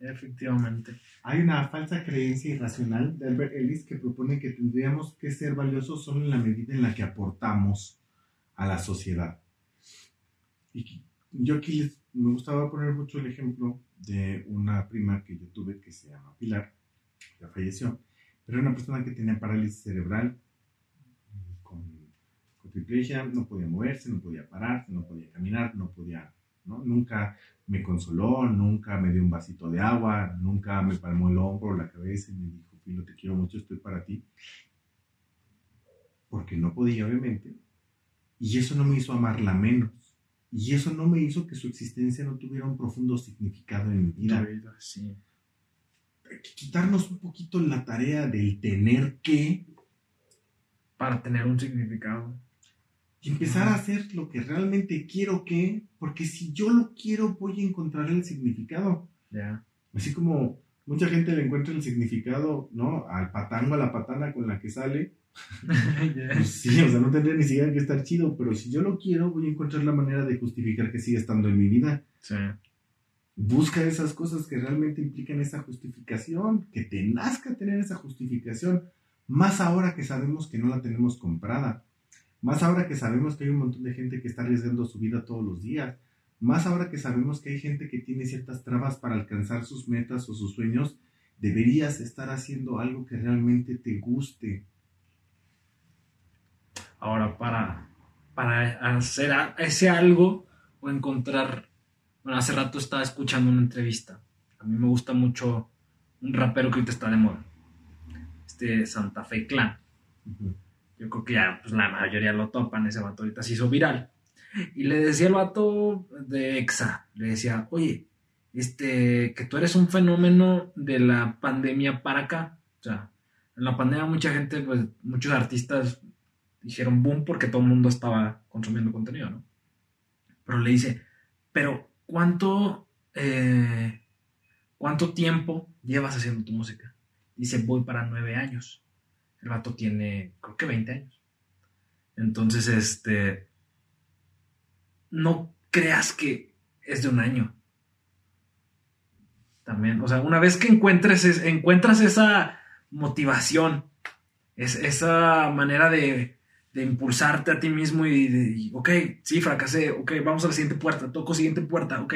Efectivamente. Hay una falsa creencia irracional de Albert Ellis que propone que tendríamos que ser valiosos solo en la medida en la que aportamos a la sociedad. Y yo aquí les, me gustaba poner mucho el ejemplo de una prima que yo tuve que se llama Pilar, ya falleció, pero era una persona que tenía parálisis cerebral con, con triplegia, no podía moverse, no podía pararse, no podía caminar, no podía, ¿no? Nunca me consoló, nunca me dio un vasito de agua, nunca me palmó el hombro, la cabeza y me dijo, Filo, te quiero mucho, estoy para ti. Porque no podía, obviamente. Y eso no me hizo amarla menos. Y eso no me hizo que su existencia no tuviera un profundo significado en mi vida. Sí. Quitarnos un poquito la tarea del tener que Para tener un significado. y empezar a hacer lo que realmente quiero que, porque si yo lo quiero voy a encontrar el significado. Así como mucha gente le encuentra el significado, ¿no? Al patango, a la patana con la que sale. Pues sí, o sea, no tendría ni siquiera que estar chido, pero si yo lo quiero, voy a encontrar la manera de justificar que sigue estando en mi vida. Sí. Busca esas cosas que realmente implican esa justificación, que te nazca tener esa justificación, más ahora que sabemos que no la tenemos comprada, más ahora que sabemos que hay un montón de gente que está arriesgando su vida todos los días, más ahora que sabemos que hay gente que tiene ciertas trabas para alcanzar sus metas o sus sueños, deberías estar haciendo algo que realmente te guste. Ahora, para, para hacer ese algo o encontrar. Bueno, hace rato estaba escuchando una entrevista. A mí me gusta mucho un rapero que ahorita está de moda. Este Santa Fe Clan. Yo creo que ya pues, la mayoría lo topan. Ese vato ahorita se hizo viral. Y le decía al vato de EXA, le decía, oye, este, que tú eres un fenómeno de la pandemia para acá. O sea, en la pandemia mucha gente, pues muchos artistas hicieron boom porque todo el mundo estaba consumiendo contenido, ¿no? Pero le dice, pero ¿cuánto, eh, cuánto tiempo llevas haciendo tu música? Dice, voy para nueve años. El vato tiene, creo que 20 años. Entonces, este, no creas que es de un año. También, o sea, una vez que encuentres, es- encuentras esa motivación, es, esa manera de, de impulsarte a ti mismo y de, ok, sí, fracasé, ok, vamos a la siguiente puerta, toco siguiente puerta, ok,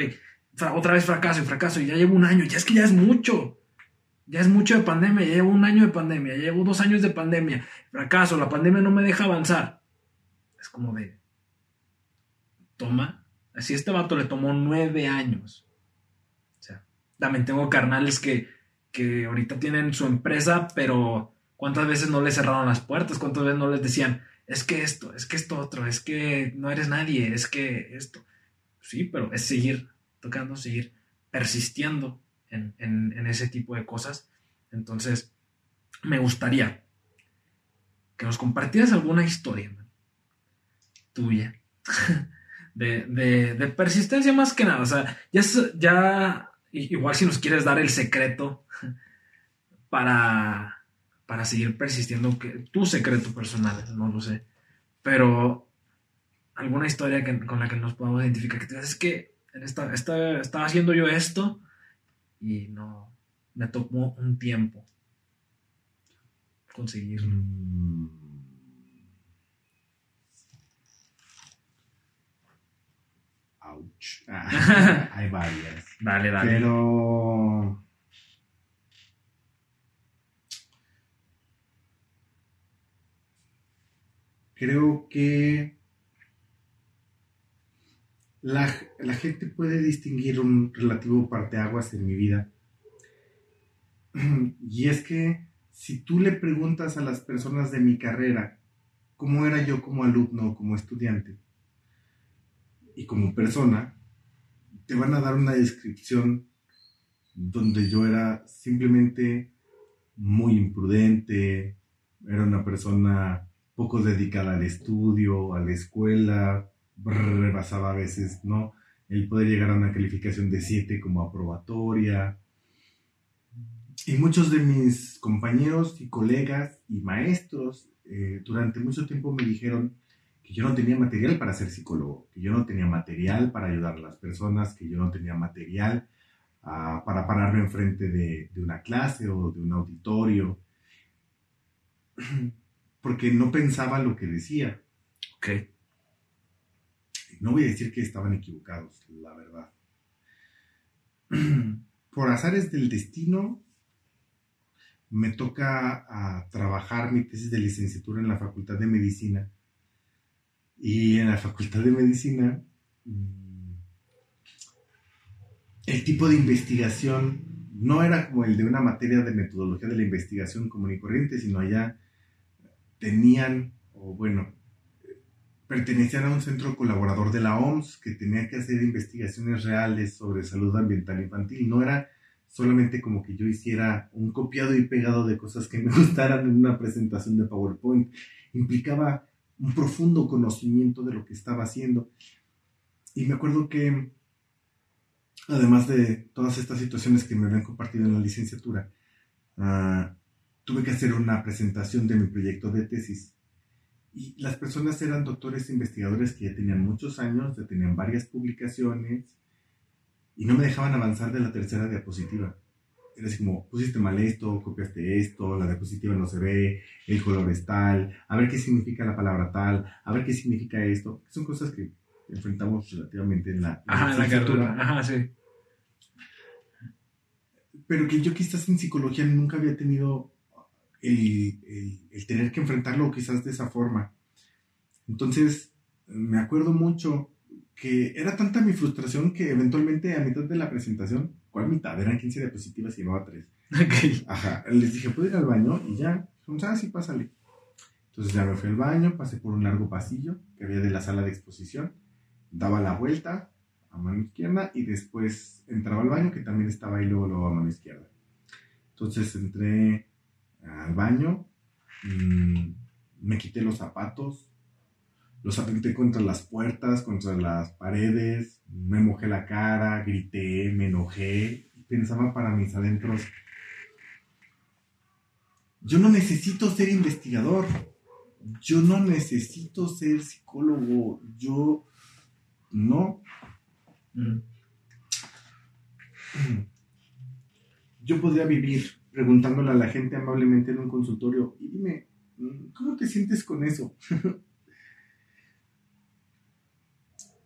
otra vez fracaso y fracaso y ya llevo un año, ya es que ya es mucho. Ya es mucho de pandemia, ya llevo un año de pandemia, ya llevo dos años de pandemia. Fracaso, la pandemia no me deja avanzar. Es como de. Toma. Así este vato le tomó nueve años. O sea, también tengo carnales que, que ahorita tienen su empresa, pero ¿cuántas veces no les cerraron las puertas? ¿Cuántas veces no les decían, es que esto, es que esto otro, es que no eres nadie, es que esto? Sí, pero es seguir tocando, seguir persistiendo en, en, ese tipo de cosas. Entonces, me gustaría que nos compartieras alguna historia tuya de, de, persistencia más que nada. O sea, ya, ya igual si nos quieres dar el secreto para, para seguir persistiendo, que, tu secreto personal, no lo sé. Pero alguna historia con la que nos podamos identificar, que te es que esta, estaba haciendo yo esto y no, me tomó un tiempo conseguirlo. Mm. Ouch. hay varias. Dale, dale. Pero. Creo que la, gente puede distinguir un relativo parteaguas en mi vida. Y es que si tú le preguntas a las personas de mi carrera cómo era yo como alumno, como estudiante y como persona, te van a dar una descripción donde yo era simplemente muy imprudente, era una persona poco dedicada al estudio, a la escuela, rebasaba a veces, ¿no? El poder llegar a una calificación de 7 como aprobatoria. Y muchos de mis compañeros y colegas y maestros eh, durante mucho tiempo me dijeron que yo no tenía material para ser psicólogo, que yo no tenía material para ayudar a las personas, que yo no tenía material ah, para pararme enfrente de, de una clase o de un auditorio, porque no pensaba lo que decía. Okay. No voy a decir que estaban equivocados, la verdad. Por azares del destino, me toca a trabajar mi tesis de licenciatura en la Facultad de Medicina. Y en la Facultad de Medicina, mm, el tipo de investigación no era como el de una materia de metodología de la investigación común y corriente, sino allá tenían, o bueno, pertenecían a un centro colaborador de la OMS que tenía que hacer investigaciones reales sobre salud ambiental infantil. No era solamente como que yo hiciera un copiado y pegado de cosas que me gustaran en una presentación de PowerPoint. Implicaba un profundo conocimiento de lo que estaba haciendo. Y me acuerdo que, además de todas estas situaciones que me habían compartido en la licenciatura, ah, tuve que hacer una presentación de mi proyecto de tesis y las personas eran doctores investigadores que ya tenían muchos años, ya tenían varias publicaciones y no me dejaban avanzar de la tercera diapositiva. Era así como, pusiste mal esto, copiaste esto, la diapositiva no se ve, el color es tal, a ver qué significa la palabra tal, a ver qué significa esto. Son cosas que enfrentamos relativamente en la, Ajá, la Ajá, sí. Pero que yo quizás en psicología nunca había tenido el, tener que enfrentarlo quizás de esa forma. Entonces, me acuerdo mucho que era tanta mi frustración que eventualmente a mitad de la presentación, ¿cuál mitad? Eran 15 diapositivas y llevaba 3. Ajá, les dije, ¿puedo ir al baño? Y ya, ah, sí, pásale. Entonces ya me fui al baño, pasé por un largo pasillo que había de la sala de exposición, daba la vuelta a mano izquierda y después entraba al baño que también estaba ahí luego, luego a mano izquierda. Entonces entré al baño, mm, me quité los zapatos, los apreté contra las puertas, contra las paredes, me mojé la cara, grité, me enojé pensaba para mis adentros, yo no necesito ser investigador, yo no necesito ser psicólogo, yo no. Mm. Yo podría vivir preguntándole a la gente amablemente en un consultorio, y dime, ¿cómo te sientes con eso?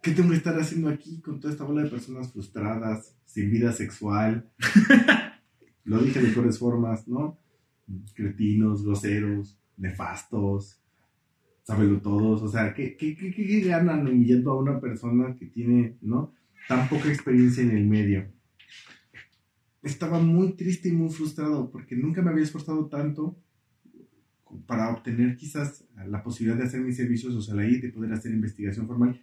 ¿Qué tengo que estar haciendo aquí con toda esta bola de personas frustradas, sin vida sexual, Lo dije de mejores formas, ¿no? Cretinos, groseros, nefastos, sábelo todos. O sea, ¿qué, qué, qué, qué ganan humillando a una persona que tiene, ¿no? Tan poca experiencia en el medio. Estaba muy triste y muy frustrado porque nunca me había esforzado tanto para obtener quizás la posibilidad de hacer mis servicios social ahí, de poder hacer investigación formal.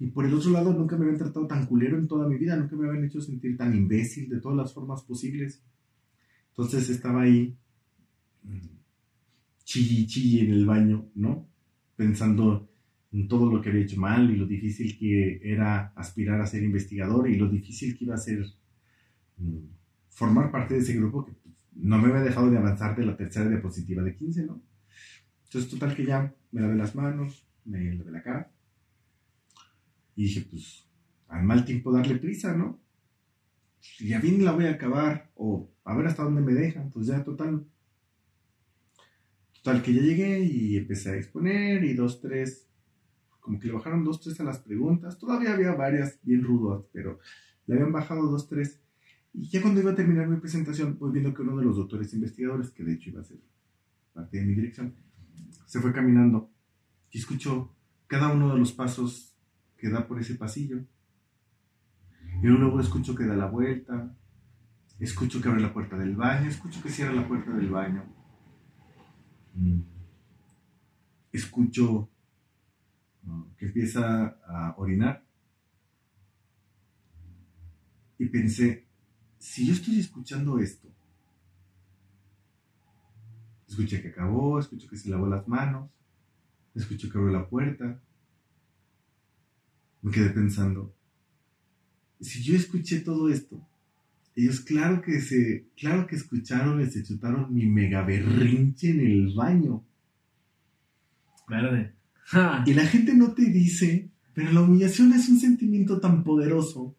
Y por el otro lado, nunca me habían tratado tan culero en toda mi vida, nunca me habían hecho sentir tan imbécil de todas las formas posibles. Entonces estaba ahí, mm, chilli chilli en el baño, ¿no? Pensando en todo lo que había hecho mal y lo difícil que era aspirar a ser investigador y lo difícil que iba a ser mm, formar parte de ese grupo que no me había dejado de avanzar de la tercera diapositiva de 15, ¿no? Entonces, total que ya me lavé las manos, me lavé la cara y dije, pues, al mal tiempo darle prisa, ¿no? Y ya bien la voy a acabar, o a ver hasta dónde me dejan, pues ya total. Total que ya llegué y empecé a exponer y dos, tres, como que le bajaron dos, tres a las preguntas. Todavía había varias bien rudas, pero le habían bajado dos, tres. Y ya cuando iba a terminar mi presentación, voy viendo que uno de los doctores investigadores, que de hecho iba a ser parte de mi dirección, se fue caminando y escuchó cada uno de los pasos que da por ese pasillo. Y luego escucho que da la vuelta, escucho que abre la puerta del baño, escucho que cierra la puerta del baño. Escucho que empieza a orinar. Y pensé, si yo estoy escuchando esto, escuché que acabó, escucho que se lavó las manos, escucho que abrió la puerta, me quedé pensando, si yo escuché todo esto, ellos claro que se, claro que escucharon y se chutaron mi mega berrinche en el baño. Verde. Y la gente no te dice, pero la humillación es un sentimiento tan poderoso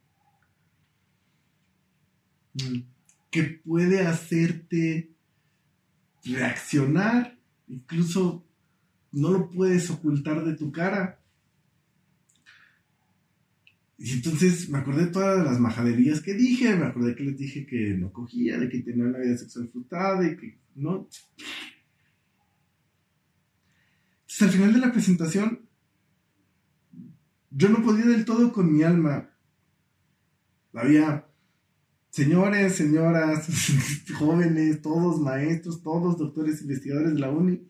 que puede hacerte reaccionar, incluso no lo puedes ocultar de tu cara. Y entonces me acordé de todas las majaderías que dije, me acordé que les dije que no cogía, de que tenía una vida sexual frustrada y que no. Entonces al final de la presentación, yo no podía del todo con mi alma. Había señores, señoras, jóvenes, todos maestros, todos doctores investigadores de la uni.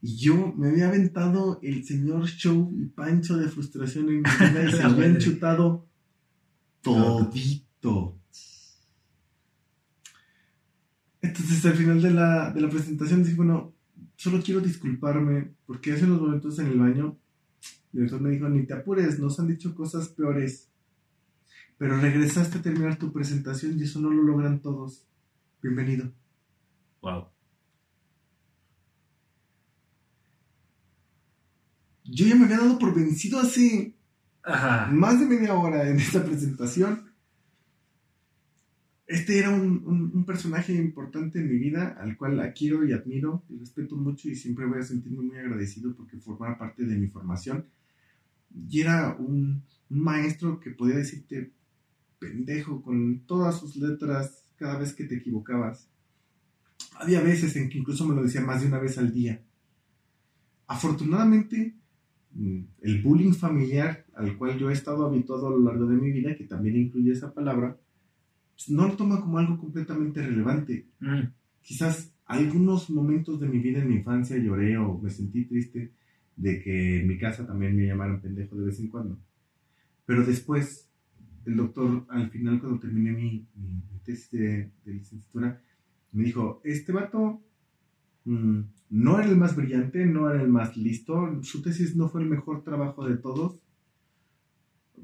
Y yo me había aventado el señor show y pancho de frustración en mi vida y se habían chutado todito. Entonces al final de la, de la presentación dije, bueno, solo quiero disculparme porque hace unos momentos en el baño el director me dijo, ni te apures, nos han dicho cosas peores. Pero regresaste a terminar tu presentación y eso no lo logran todos. Bienvenido. Wow. Yo ya me había dado por vencido hace Ajá. más de media hora en esta presentación. Este era un, un- un personaje importante en mi vida, al cual la quiero y admiro y respeto mucho y siempre voy a sentirme muy agradecido porque formaba parte de mi formación. Y era un maestro que podía decirte pendejo con todas sus letras cada vez que te equivocabas. Había veces en que incluso me lo decía más de una vez al día. Afortunadamente, mm, el bullying familiar al cual yo he estado habituado a lo largo de mi vida, que también incluye esa palabra, pues, no lo toma como algo completamente relevante. Mm. Quizás algunos momentos de mi vida en mi infancia lloré o me sentí triste de que en mi casa también me llamaran pendejo de vez en cuando. Pero después, el doctor, al final, cuando terminé mi, mi- mi tesis de, de licenciatura, me dijo, este vato mm, no era el más brillante, no era el más listo, su tesis no fue el mejor trabajo de todos,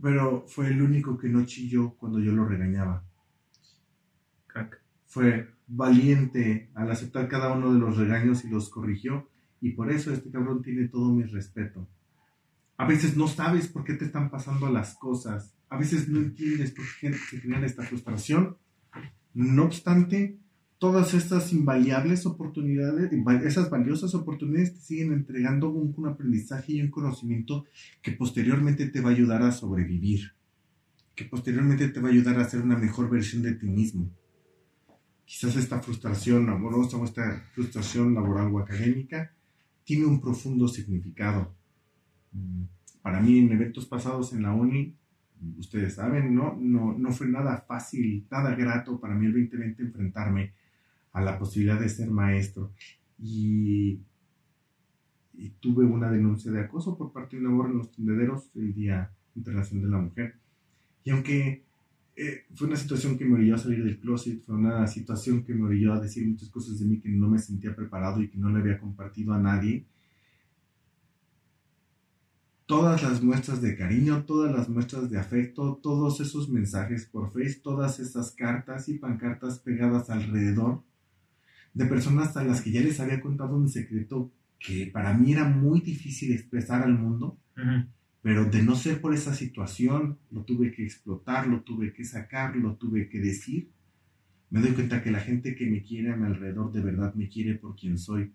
pero fue el único que no chilló cuando yo lo regañaba Crack. fue valiente al aceptar cada uno de los regaños y los corrigió. Y por eso este cabrón tiene todo mi respeto. A veces no sabes por qué te están pasando las cosas. A veces no entiendes por qué se genera esta frustración. No obstante, todas estas invariables oportunidades, esas valiosas oportunidades te siguen entregando un, un aprendizaje y un conocimiento que posteriormente te va a ayudar a sobrevivir. Que posteriormente te va a ayudar a ser una mejor versión de ti mismo. quizás esta frustración amorosa o esta frustración laboral o académica tiene un profundo significado. Mm, para mí, en eventos pasados en la uni, ustedes saben, ¿no? No, no fue nada fácil, nada grato para mí el 2020 enfrentarme a la posibilidad de ser maestro. Y, tuve una denuncia de acoso por parte de una borra en los tendederos el Día Internacional de la Mujer. Y aunque eh, fue una situación que me orilló a salir del closet, fue una situación que me orilló a decir muchas cosas de mí que no me sentía preparado y que no le había compartido a nadie. Todas las muestras de cariño, todas las muestras de afecto, todos esos mensajes por Face, todas esas cartas y pancartas pegadas alrededor de personas a las que ya les había contado un secreto que para mí era muy difícil expresar al mundo. Pero de no ser por esa situación, lo tuve que explotar, lo tuve que sacar, lo tuve que decir. Me doy cuenta que la gente que me quiere a mi alrededor de verdad me quiere por quien soy.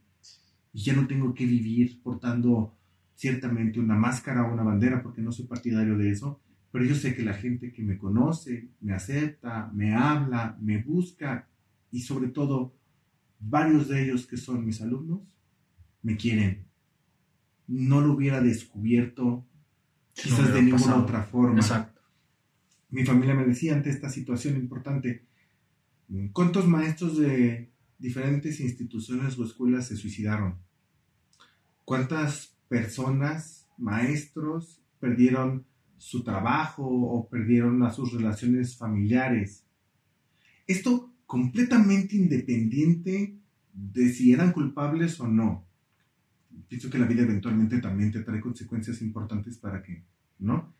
Y ya no tengo que vivir portando ciertamente una máscara o una bandera, porque no soy partidario de eso. Pero yo sé que la gente que me conoce, me acepta, me habla, me busca y sobre todo varios de ellos que son mis alumnos, me quieren. No lo hubiera descubierto quizás de ninguna otra forma. Exacto. Mi familia me decía ante esta situación importante, ¿cuántos maestros de diferentes instituciones o escuelas se suicidaron? ¿Cuántas personas, maestros, perdieron su trabajo o perdieron a sus relaciones familiares? Esto completamente independiente de si eran culpables o no pienso que la vida eventualmente también te trae consecuencias importantes para que, ¿no?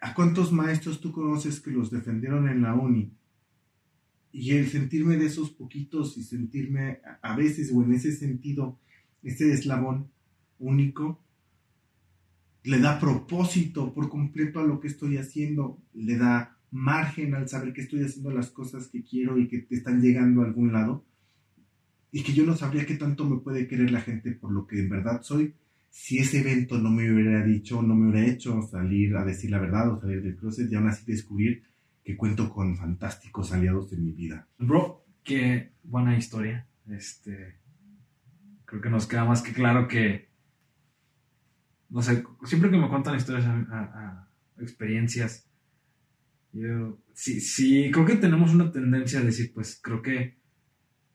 ¿A cuántos maestros tú conoces que los defendieron en la uni? Y el sentirme de esos poquitos y sentirme a veces o en ese sentido, ese eslabón único, le da propósito por completo a lo que estoy haciendo, le da margen al saber que estoy haciendo las cosas que quiero y que te están llegando a algún lado y que yo no sabría qué tanto me puede querer la gente por lo que en verdad soy si ese evento no me hubiera dicho, no me hubiera hecho salir a decir la verdad o salir del closet y aún así descubrir que cuento con fantásticos aliados en mi vida. Bro, qué buena historia. Este, creo que nos queda más que claro que, no sé, siempre que me cuentan historias, experiencias, sí, creo que tenemos una tendencia a decir, pues creo que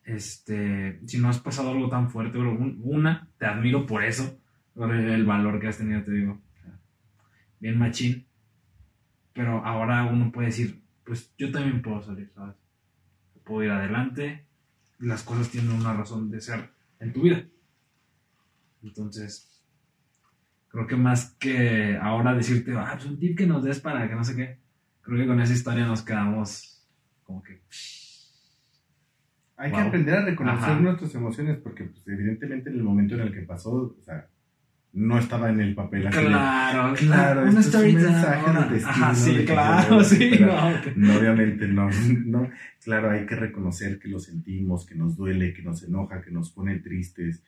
este, si no has pasado algo tan fuerte, una, te admiro por eso, por el valor que has tenido, te digo. Bien machín. Pero ahora uno puede decir, pues yo también puedo salir, ¿sabes? Puedo ir adelante, las cosas tienen una razón de ser en tu vida. Entonces, creo que más que ahora decirte, ah, pues un tip que nos des para que no sé qué, creo que con esa historia nos quedamos como que... Hay que aprender a reconocer nuestras emociones porque pues, evidentemente en el momento en el que pasó, o sea, no estaba en el papel así. Claro, claro. Una esto es un mensaje del destino. sí, claro, sí. No, obviamente no, no. Claro, hay que reconocer que lo sentimos, que nos duele, que nos enoja, que nos pone tristes.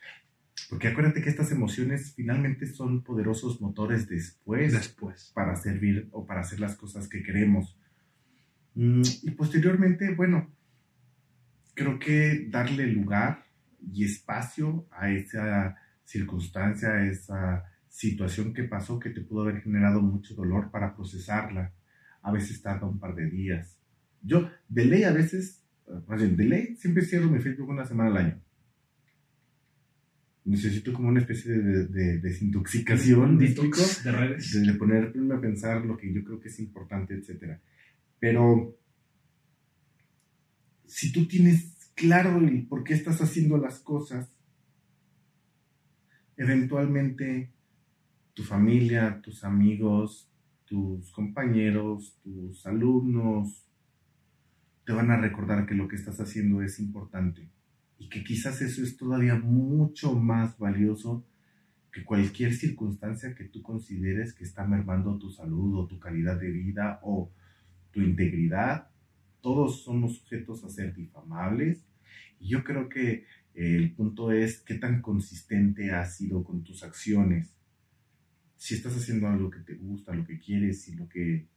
Porque acuérdate que estas emociones finalmente son poderosos motores después, después. para servir o para hacer las cosas que queremos. Mm, y posteriormente, bueno, creo que darle lugar y espacio a esa circunstancia, esa situación que pasó que te pudo haber generado mucho dolor para procesarla. A veces tarda un par de días. Yo, de ley, a veces, bien, de ley, siempre cierro mi Facebook una semana al año. Necesito como una especie de, desintoxicación, de redes. De, de ponerme a pensar lo que yo creo que es importante, etc. Pero si tú tienes claro el por qué estás haciendo las cosas, eventualmente tu familia, tus amigos, tus compañeros, tus alumnos, te van a recordar que lo que estás haciendo es importante y que quizás eso es todavía mucho más valioso que cualquier circunstancia que tú consideres que está mermando tu salud o tu calidad de vida o tu integridad todos somos sujetos a ser difamables. Y yo creo que el punto es qué tan consistente has sido con tus acciones. Si estás haciendo algo que te gusta, lo que quieres y lo que,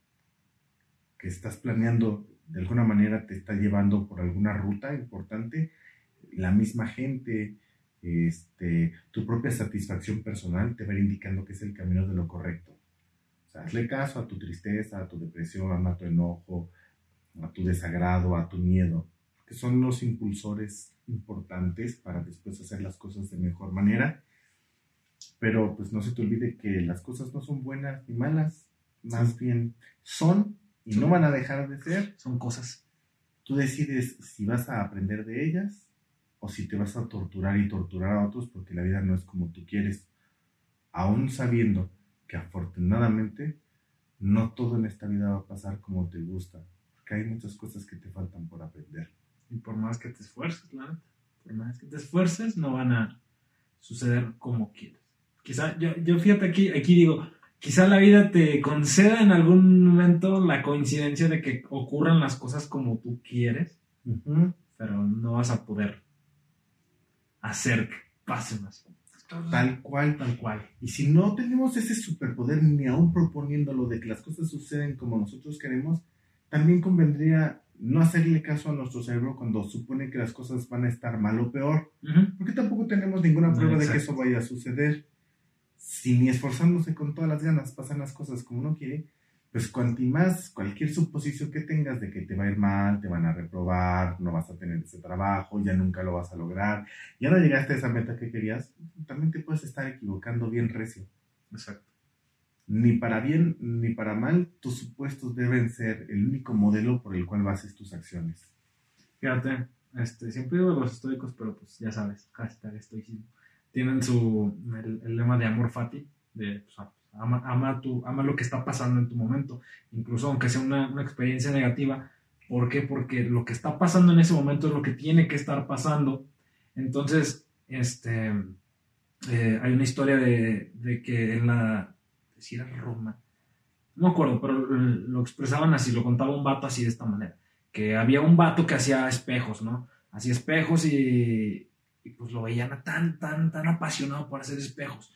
que estás planeando de alguna manera te está llevando por alguna ruta importante, la misma gente, este, tu propia satisfacción personal te va indicando que es el camino de lo correcto. O sea, hazle caso a tu tristeza, a tu depresión, a tu enojo, a tu desagrado, a tu miedo, que son los impulsores importantes para después hacer las cosas de mejor manera. Pero pues no se te olvide que las cosas no son buenas ni malas, más bien son y no van a dejar de ser. Son cosas. Tú decides si vas a aprender de ellas o si te vas a torturar y torturar a otros porque la vida no es como tú quieres. Aún sabiendo que afortunadamente no todo en esta vida va a pasar como te gusta, porque hay muchas cosas que te faltan por aprender. Y por más que te esfuerces, la por más que te esfuerces, no van a suceder como quieres. Quizá, yo, yo fíjate aquí, aquí digo, quizá la vida te conceda en algún momento la coincidencia de que ocurran las cosas como tú quieres, pero no vas a poder hacer que pase más. Tal cual. Tal cual. Y si no tenemos ese superpoder, ni aún proponiéndolo de que las cosas suceden como nosotros queremos, también convendría no hacerle caso a nuestro cerebro cuando supone que las cosas van a estar mal o peor, porque tampoco tenemos ninguna prueba de que eso vaya a suceder. Si ni esforzándose con todas las ganas pasan las cosas como uno quiere, pues cuanto más cualquier suposición que tengas de que te va a ir mal, te van a reprobar, no vas a tener ese trabajo, ya nunca lo vas a lograr, ya no llegaste a esa meta que querías, también te puedes estar equivocando bien recio. Exacto ni para bien ni para mal, tus supuestos deben ser el único modelo por el cual bases tus acciones. Fíjate, este, siempre digo los estoicos, pero pues ya sabes, hashtag estoicismo. Tienen su, el, lema de amor fati, de pues, ama, ama, tu, ama lo que está pasando en tu momento, incluso aunque sea una, una experiencia negativa. ¿Por qué? Porque lo que está pasando en ese momento es lo que tiene que estar pasando. Entonces, este, eh, hay una historia de, de que en la, si era Roma, no me acuerdo, pero lo expresaban así, lo contaba un vato así de esta manera, que había un vato que hacía espejos, ¿no? Hacía espejos y, pues lo veían tan, tan, tan apasionado por hacer espejos.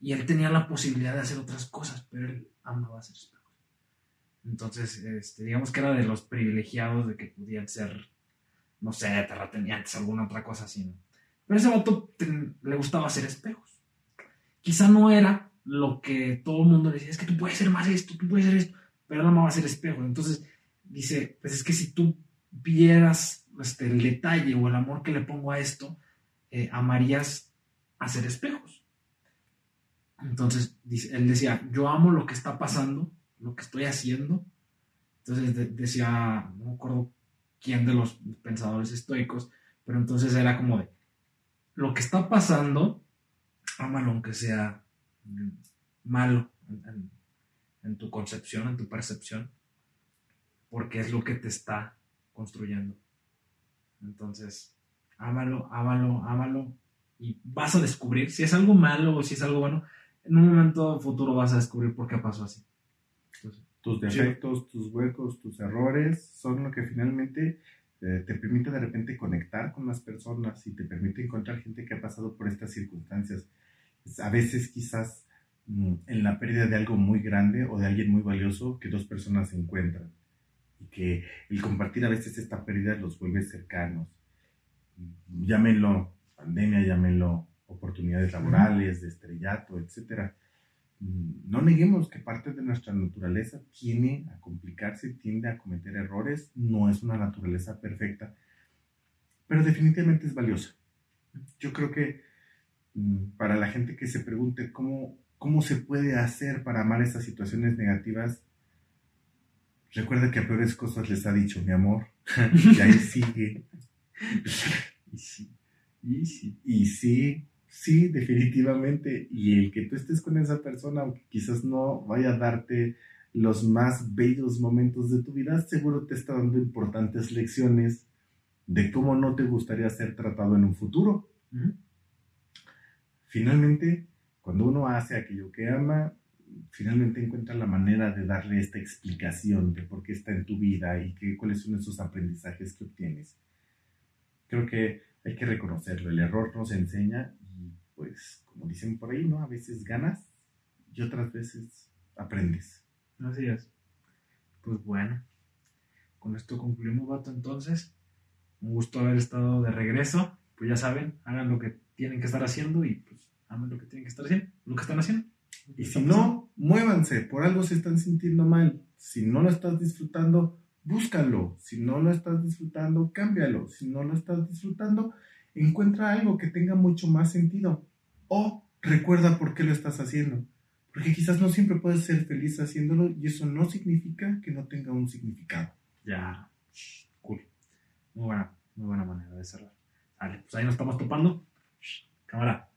Y él tenía la posibilidad de hacer otras cosas, pero él amaba hacer espejos. Entonces, este, digamos que era de los privilegiados de que podían ser, no sé, terratenientes, alguna otra cosa así, ¿no? Pero ese vato le gustaba hacer espejos. Quizá no era lo que todo el mundo le decía, es que tú puedes hacer más esto, tú puedes hacer esto, pero no va a ser espejo. Entonces dice, pues es que si tú vieras este, el detalle o el amor que le pongo a esto, eh, amarías hacer espejos. Entonces él decía, yo amo lo que está pasando, lo que estoy haciendo. Entonces decía, no me acuerdo quién de los pensadores estoicos, pero entonces era como de, lo que está pasando, ámalo aunque sea malo en, tu concepción, en tu percepción, porque es lo que te está construyendo. Entonces, ámalo, ámalo, ámalo, y vas a descubrir si es algo malo o si es algo bueno. En un momento futuro vas a descubrir por qué pasó así. tus defectos, tus huecos, tus errores son lo que finalmente eh, te permite de repente conectar con las personas y te permite encontrar gente que ha pasado por estas circunstancias a veces quizás mm, en la pérdida de algo muy grande o de alguien muy valioso que dos personas se encuentran y que el compartir a veces esta pérdida los vuelve cercanos. Llámenlo pandemia, llámenlo oportunidades laborales, de estrellato, etc. Mm, no neguemos que parte de nuestra naturaleza tiene a complicarse, tiende a cometer errores, no es una naturaleza perfecta, pero definitivamente es valiosa. Yo creo que para la gente que se pregunte cómo, cómo se puede hacer para amar esas situaciones negativas, recuerda que a peores cosas les ha dicho mi amor, y ahí sigue. y sí, y sí, y sí, sí, definitivamente. Y el que tú estés con esa persona, aunque quizás no vaya a darte los más bellos momentos de tu vida, seguro te está dando importantes lecciones de cómo no te gustaría ser tratado en un futuro. Finalmente, cuando uno hace aquello que ama, finalmente encuentra la manera de darle esta explicación de por qué está en tu vida y qué, cuáles son esos aprendizajes que obtienes. Creo que hay que reconocerlo, el error nos enseña y pues como dicen por ahí, ¿no? A veces ganas y otras veces aprendes. Así es. Pues bueno, con esto concluimos, vato. Entonces, un gusto haber estado de regreso. Pues ya saben, hagan lo que tienen que estar haciendo y pues hagan lo que tienen que estar haciendo, lo que están haciendo. Y si no, muévanse, por algo se están sintiendo mal. Si no lo estás disfrutando, búscalo. Si no lo estás disfrutando, cámbialo. Si no lo estás disfrutando, encuentra algo que tenga mucho más sentido. O recuerda por qué lo estás haciendo. Porque quizás no siempre puedes ser feliz haciéndolo y eso no significa que no tenga un significado. Ya, cool. Muy buena, muy buena manera de cerrar. Vale, pues ahí nos estamos topando. Cámara.